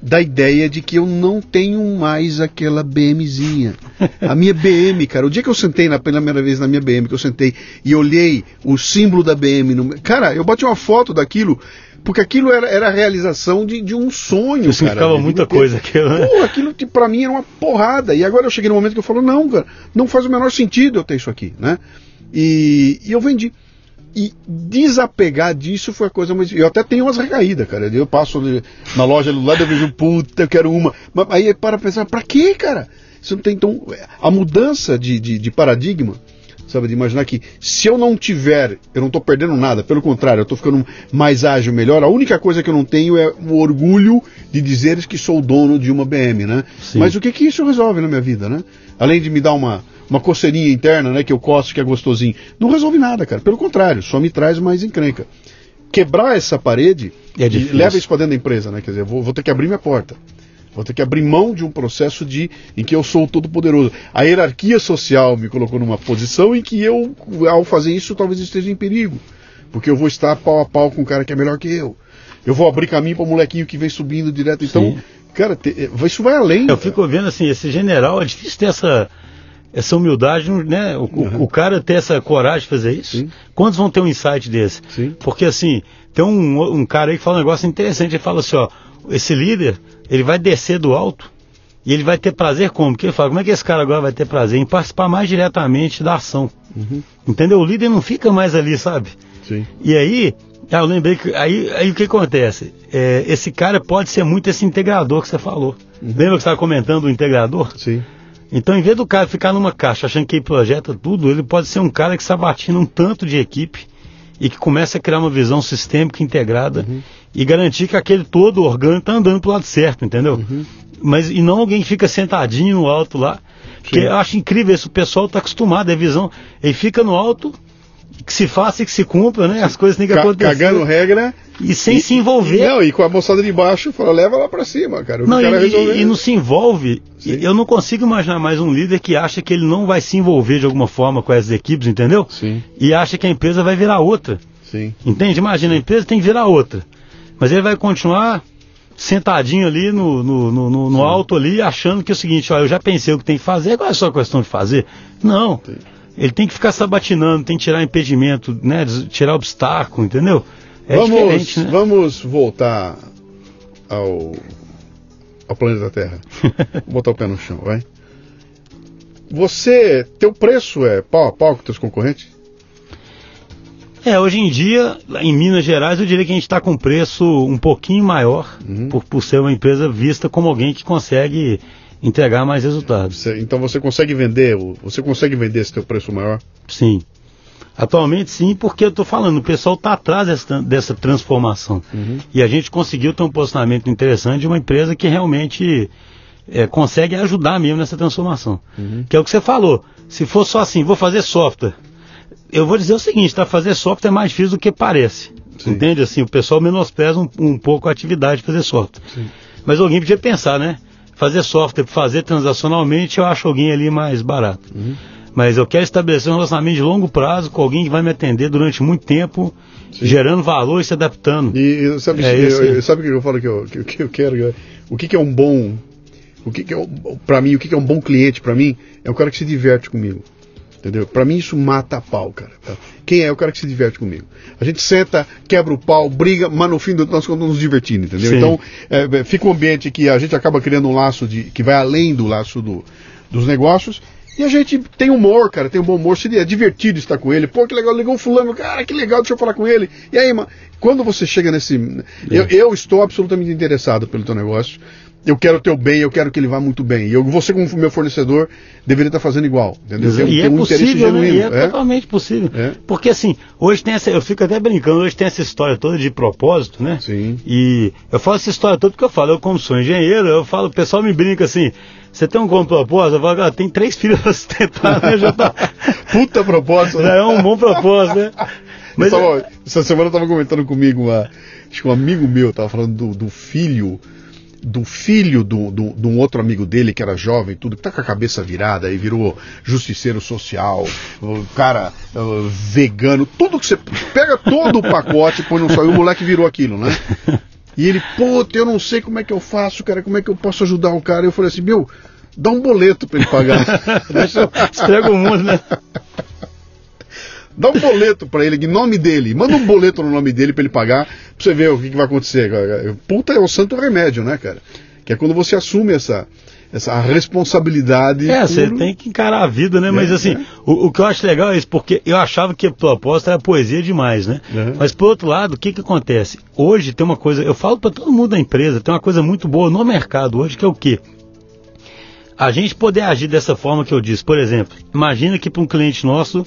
da ideia de que eu não tenho mais aquela BMzinha. A minha BM, cara, o dia que eu sentei na primeira vez na minha BM, que eu sentei e olhei o símbolo da BM, no, cara, eu bati uma foto daquilo, porque aquilo era, era a realização de, de um sonho, Significava cara. muita de ter- coisa aquilo, né? Pô, aquilo pra mim era uma porrada. E agora eu cheguei no momento que eu falo, não, cara, não faz o menor sentido eu ter isso aqui, né? E, e eu vendi. E desapegar disso foi a coisa mais. Eu até tenho umas recaídas, cara. Eu passo na loja do lado, eu vejo, puta, eu quero uma. Mas aí para pensar, pra quê, cara? Isso não tem então. A mudança de, de, de paradigma, sabe? De imaginar que se eu não tiver, eu não tô perdendo nada. Pelo contrário, eu tô ficando mais ágil, melhor. A única coisa que eu não tenho é o orgulho de dizer que sou dono de uma BM, né? Sim. Mas o que que isso resolve na minha vida, né? Além de me dar uma, uma coceirinha interna, né? Que eu costo, que é gostosinho. Não resolve nada, cara. Pelo contrário, só me traz mais encrenca. Quebrar essa parede É e leva isso para dentro da empresa, né? Quer dizer, vou, vou ter que abrir minha porta. Vou ter que abrir mão de um processo de em que eu sou o todo-poderoso. A hierarquia social me colocou numa posição em que eu, ao fazer isso, talvez esteja em perigo. Porque eu vou estar pau a pau com um cara que é melhor que eu. Eu vou abrir caminho para o molequinho que vem subindo direto. Então, Sim. cara, te- isso vai além. Eu cara. fico vendo assim, esse general, é difícil ter essa, essa humildade, né? O, o- Uhum. o cara ter essa coragem de fazer isso. Sim. Quantos vão ter um insight desse? Sim. Porque assim, tem um, um cara aí que fala um negócio interessante, ele fala assim, ó, esse líder, ele vai descer do alto e ele vai ter prazer como? Porque ele fala, como é que esse cara agora vai ter prazer? Em participar mais diretamente da ação. Uhum. Entendeu? O líder não fica mais ali, sabe? Sim. E aí, ah, eu lembrei que aí, aí o que acontece? É, esse cara pode ser muito esse integrador que você falou. Uhum. Lembra que você estava comentando o integrador? Sim. Então, em vez do cara ficar numa caixa achando que ele projeta tudo, ele pode ser um cara que sabatina um tanto de equipe e que começa a criar uma visão sistêmica integrada Uhum. e garantir que aquele todo orgânico está andando pro lado certo, entendeu? Uhum. Mas e não alguém que fica sentadinho no alto lá. Porque Sim. eu acho incrível isso, o pessoal está acostumado, é visão. Ele fica no alto, que se faça e que se cumpra, né? As coisas têm que Ca- acontecer. cagando regra. E sem e- se envolver. Não, e com a moçada de baixo, fala, leva lá pra cima, cara. Não, cara e, e- não se envolve. Sim. Eu não consigo imaginar mais um líder que acha que ele não vai se envolver de alguma forma com essas equipes, entendeu? Sim, E acha que a empresa vai virar outra. sim. Entende? Imagina, a empresa tem que virar outra. Mas ele vai continuar sentadinho ali no, no, no, no- alto ali, achando que é o seguinte, ó, eu já pensei o que tem que fazer, agora é só questão de fazer. Não. Sim. Ele tem que ficar sabatinando, tem que tirar impedimento, né? Tirar obstáculo, entendeu? É vamos, né? vamos voltar ao, ao planeta Terra. Vou botar o pé no chão, vai. Você, teu preço é pau a pau com teus concorrentes? É, hoje em dia, em Minas Gerais, eu diria que a gente está com um preço um pouquinho maior, Uhum. por, por ser uma empresa vista como alguém que consegue entregar mais resultados. Então você consegue vender, você consegue vender esse teu preço maior? Sim. Atualmente sim, porque eu estou falando, o pessoal está atrás dessa, dessa transformação. E a gente conseguiu ter um posicionamento interessante de uma empresa que realmente é, consegue ajudar mesmo nessa transformação. Que é o que você falou. Se for só assim, vou fazer software. Eu vou dizer o seguinte, tá? Fazer software é mais difícil do que parece. Sim. Entende? Assim, o pessoal menospreza um, um pouco a atividade de fazer software. Mas alguém podia pensar, né? Fazer software, fazer transacionalmente, eu acho alguém ali mais barato. Mas eu quero estabelecer um relacionamento de longo prazo com alguém que vai me atender durante muito tempo, gerando valor e se adaptando. E, e sabe, É eu- eu- sabe o que eu falo que eu, que, que eu quero? O que, que é um bom. O que, que é para mim, o que, que é um bom cliente para mim é o cara que se diverte comigo. Entendeu? Para mim isso mata a pau, cara. tá? Quem é o cara que se diverte comigo? A gente senta, quebra o pau, briga, mas no fim do nós estamos nos divertindo, entendeu? Sim. Então é, é, fica um ambiente que a gente acaba criando um laço de que vai além do laço do, dos negócios. E a gente tem humor, cara, tem um bom humor, seria divertido estar com ele. Pô, que legal, ligou o fulano, cara, que legal, deixa eu falar com ele. E aí, mano, quando você chega nesse. Eu, eu estou absolutamente interessado pelo teu negócio. Eu quero o teu bem, eu quero que ele vá muito bem. E eu, você, como meu fornecedor, deveria estar fazendo igual. Entendeu? Tem e é um possível, né? E é, é? totalmente possível. É. Porque assim, hoje tem essa, eu fico até brincando, hoje tem essa história toda de propósito, né? Sim. E eu falo essa história toda porque eu falo, eu como sou engenheiro, eu falo, o pessoal me brinca assim, você tem um bom propósito? Eu falo, ah, tem três filhos pra sustentar, né? Já, tá, Puta propósito. já é um bom propósito, né? Mas, Mas é- essa semana eu tava comentando comigo, uma, acho que um amigo meu tava falando do, do filho, do filho de um outro amigo dele que era jovem, tudo, que tá com a cabeça virada e virou justiceiro social, o cara vegano, tudo que você pega todo o pacote, põe no saiu, o moleque virou aquilo, né? E ele, puta, eu não sei como é que eu faço, cara, como é que eu posso ajudar o cara? Eu falei assim, meu, dá um boleto pra ele pagar. Deixa, estraga o mundo, né? Dá um boleto pra ele, em nome dele. Manda um boleto no nome dele pra ele pagar, pra você ver o que, que vai acontecer. cara. Puta é o santo remédio, né, cara? Que é quando você assume essa, essa responsabilidade. É, você por- tem que encarar a vida, né? Mas É, assim, é. o, o que eu acho legal é isso, porque eu achava que a proposta era poesia demais, né? Uhum. Mas por outro lado, o que que acontece? Hoje tem uma coisa, eu falo para todo mundo da empresa, tem uma coisa muito boa no mercado hoje, que é o quê? A gente poder agir dessa forma que eu disse. Por exemplo, imagina que para um cliente nosso,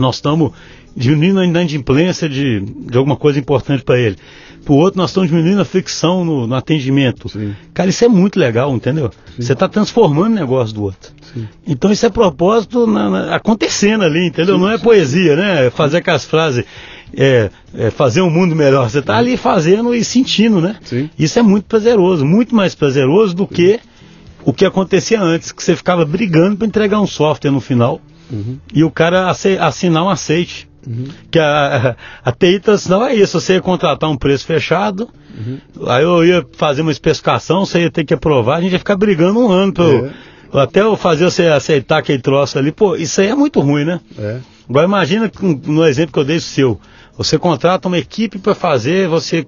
nós estamos diminuindo a inadimplência de, de alguma coisa importante para ele. Para o outro, nós estamos diminuindo a fricção no, no atendimento. Sim. Cara, isso é muito legal, entendeu? Você está transformando o negócio do outro. Então isso é propósito na- na- acontecendo ali, entendeu? Não é poesia, né? É Fazer aquelas frases, é, é fazer um mundo melhor. Você está ali fazendo e sentindo, né? Sim. Isso é muito prazeroso, muito mais prazeroso do que o que acontecia antes, que você ficava brigando para entregar um software no final Uhum. e o cara assinar um aceite. Que a, a TI não é isso, você ia contratar um preço fechado, Uhum. aí eu ia fazer uma especificação, você ia ter que aprovar, a gente ia ficar brigando um ano pra eu- É. até eu fazer você aceitar aquele troço ali. Pô, isso aí é muito ruim, né? É. Agora imagina no exemplo que eu dei seu, você contrata uma equipe para fazer, você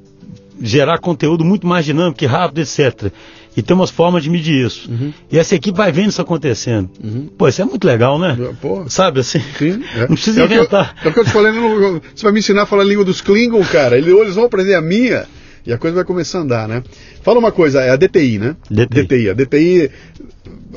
gerar conteúdo muito mais dinâmico e rápido, etc. E tem umas formas de medir isso. E essa equipe vai vendo isso acontecendo. Pô, isso é muito legal, né? Pô. Sabe assim? Sim, é. Não precisa é o que eu- inventar. é o que eu te falei, você vai me ensinar a falar a língua dos Klingon, cara. Eles, vão aprender a minha e a coisa vai começar a andar, né? Fala uma coisa, é a DTI, né? DTI. A DTI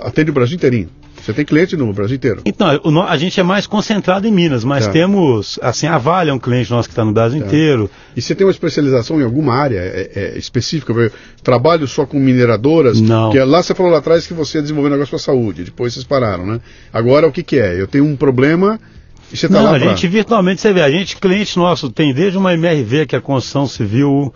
atende o Brasil inteirinho. Você tem cliente no Brasil inteiro. Então, o a gente é mais concentrado em Minas, mas Tá. temos, assim, a Vale é um cliente nosso que está no Brasil inteiro. E você tem uma especialização em alguma área é, é, específica? Eu trabalho só com mineradoras? Não. Que é- lá você falou lá atrás que você desenvolveu um negócio para saúde, depois vocês pararam, né? Agora o que, que é? Eu tenho um problema e você está Não, lá a pra... gente virtualmente, você vê, a gente, cliente nosso, tem desde uma MRV, que é a construção civil,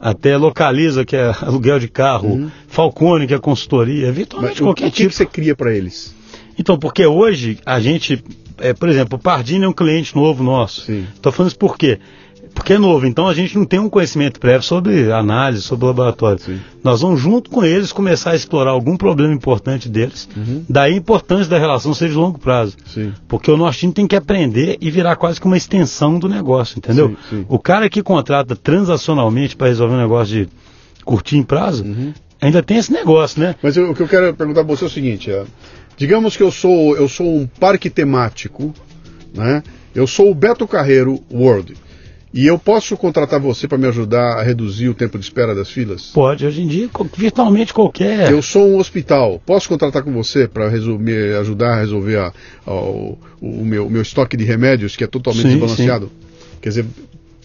até Localiza, que é aluguel de carro, Falcone, que é consultoria, Mas virtualmente o, qualquer o que, tipo. que você cria para eles? Então, porque hoje a gente, é, por exemplo, o Pardini é um cliente novo nosso. Estou falando isso por quê? Porque é novo, então a gente não tem um conhecimento prévio sobre análise, sobre laboratório. Sim. Nós vamos junto com eles começar a explorar algum problema importante deles. Daí a importância da relação ser de longo prazo. Sim. Porque o nosso time tem que aprender e virar quase que uma extensão do negócio, entendeu? Sim. O cara que contrata transacionalmente para resolver um negócio de curtir em prazo, Uhum. ainda tem esse negócio, né? Mas eu- o que eu quero perguntar para você é o seguinte: é, digamos que eu sou, eu sou um parque temático, né? Eu sou o Beto Carreiro World. E eu posso contratar você para me ajudar a reduzir o tempo de espera das filas? Pode, hoje em dia, virtualmente qualquer. Eu sou um hospital, posso contratar com você para me ajudar a resolver a, a, o, o, meu, meu estoque de remédios, que é totalmente sim, desbalanceado? Sim. Quer dizer,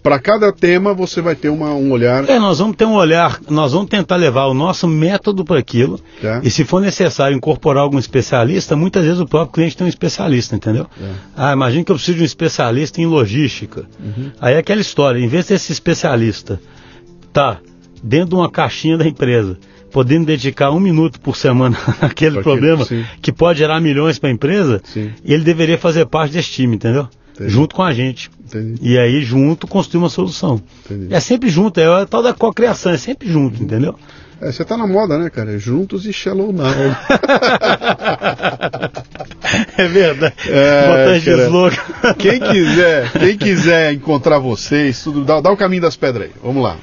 para cada tema você vai ter uma, um olhar. É, nós vamos ter um olhar, nós vamos tentar levar o nosso método para aquilo. É. E se for necessário incorporar algum especialista, muitas vezes o próprio cliente tem um especialista, entendeu? É. Ah, imagine que eu preciso de um especialista em logística. Uhum. Aí é aquela história, em vez desse especialista tá dentro de uma caixinha da empresa, podendo dedicar um minuto por semana àquele problema sim. que pode gerar milhões para a empresa, sim. ele deveria fazer parte desse time, entendeu? Entendi. junto com a gente. Entendi. E aí, junto, construir uma solução. Entendi. É sempre junto, é a tal da cocriação, é sempre junto, entendeu? É, você tá na moda, né, cara? Juntos e shallow now. é verdade. É, cara, quem quiser, quem quiser encontrar vocês, tudo, dá, dá o caminho das pedras aí. Vamos lá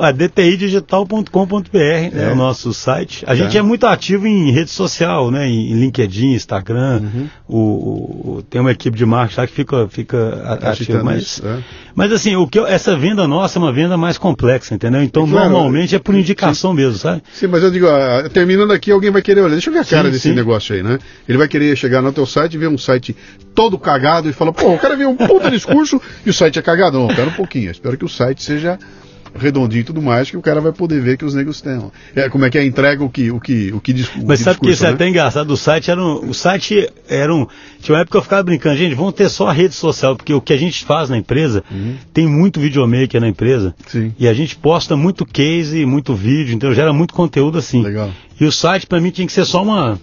a dtidigital.com.br é. é o nosso site. A é. gente é muito ativo em rede social, né? Em LinkedIn, Instagram. Uhum. O, o, tem uma equipe de marketing lá que fica, fica ativa. Mas, é. mas assim, o que eu, essa venda nossa é uma venda mais complexa, entendeu? Então, claro, normalmente é por indicação sim. mesmo, sabe? Sim, mas eu digo, ah, terminando aqui, alguém vai querer olhar. Deixa eu ver a cara sim, desse sim. negócio aí, né? Ele vai querer chegar no teu site ver um site todo cagado e falar, pô, o cara viu um puta discurso e o site é cagado. Não, pera um pouquinho. Espero que o site seja redondinho e tudo mais, que o cara vai poder ver que os negros têm. É, como é que é? Entrega o que o que o que diz, Mas sabe que isso né? é até engraçado, o site era um, o site era um, tinha uma época que eu ficava brincando, gente, vamos ter só a rede social, porque o que a gente faz na empresa, uhum. tem muito videomaker na empresa, Sim. e a gente posta muito case, muito vídeo, então gera muito conteúdo assim. Legal. E o site para mim tinha que ser só uma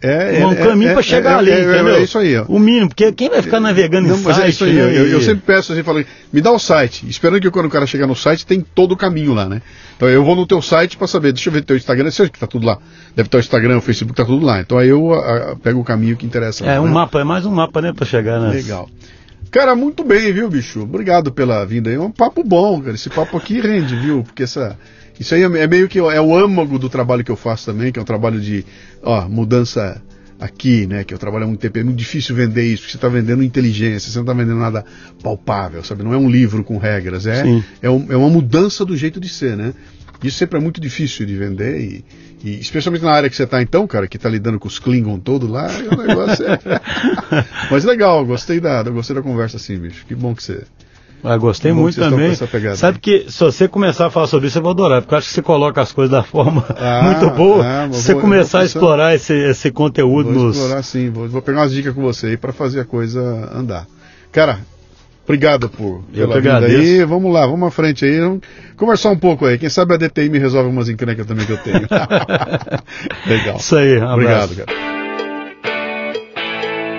é, um é, caminho é, para chegar é, ali, é, entendeu? É isso aí. Ó. O mínimo, porque quem vai ficar navegando não, em mas site? É isso aí. Né? Eu, eu, sempre peço assim, falo, me dá o site, esperando que quando o cara chegar no site tem todo o caminho lá, né? Então eu vou no teu site para saber, deixa eu ver teu Instagram, sei que tá tudo lá. Deve estar o Instagram, o Facebook, tá tudo lá. Então aí eu a, a, pego o caminho que interessa. É lá, um né? mapa, é mais um mapa, né, para chegar, né? Legal. Cara, muito bem, viu, bicho? Obrigado pela vinda aí. É um papo bom, cara. Esse papo aqui rende, viu? Porque essa isso aí é, é meio que é o âmago do trabalho que eu faço também, que é um trabalho de ó, mudança aqui, né, que eu trabalho há muito tempo, é muito difícil vender isso, porque você está vendendo inteligência, você não está vendendo nada palpável, sabe? Não é um livro com regras, é, é, um, é, uma mudança do jeito de ser, né? Isso sempre é muito difícil de vender e, e especialmente na área que você está então, cara, que está lidando com os Klingon todo lá, o negócio é... Mas legal, gostei da, gostei da conversa assim, bicho. Que bom que você ah, gostei muito também. Sabe que se você começar a falar sobre isso, eu vou adorar, porque eu acho que você coloca as coisas da forma ah, muito boa. Ah, se você vou, começar a explorar esse, esse conteúdo vou nos. explorar sim, vou, vou pegar umas dicas com você aí para fazer a coisa andar. Cara, obrigado por eu pela vida aí. Vamos lá, vamos à frente aí. Vamos conversar um pouco aí. Quem sabe a DTI me resolve umas encrencas também que eu tenho. Legal. Isso aí, um Obrigado, cara.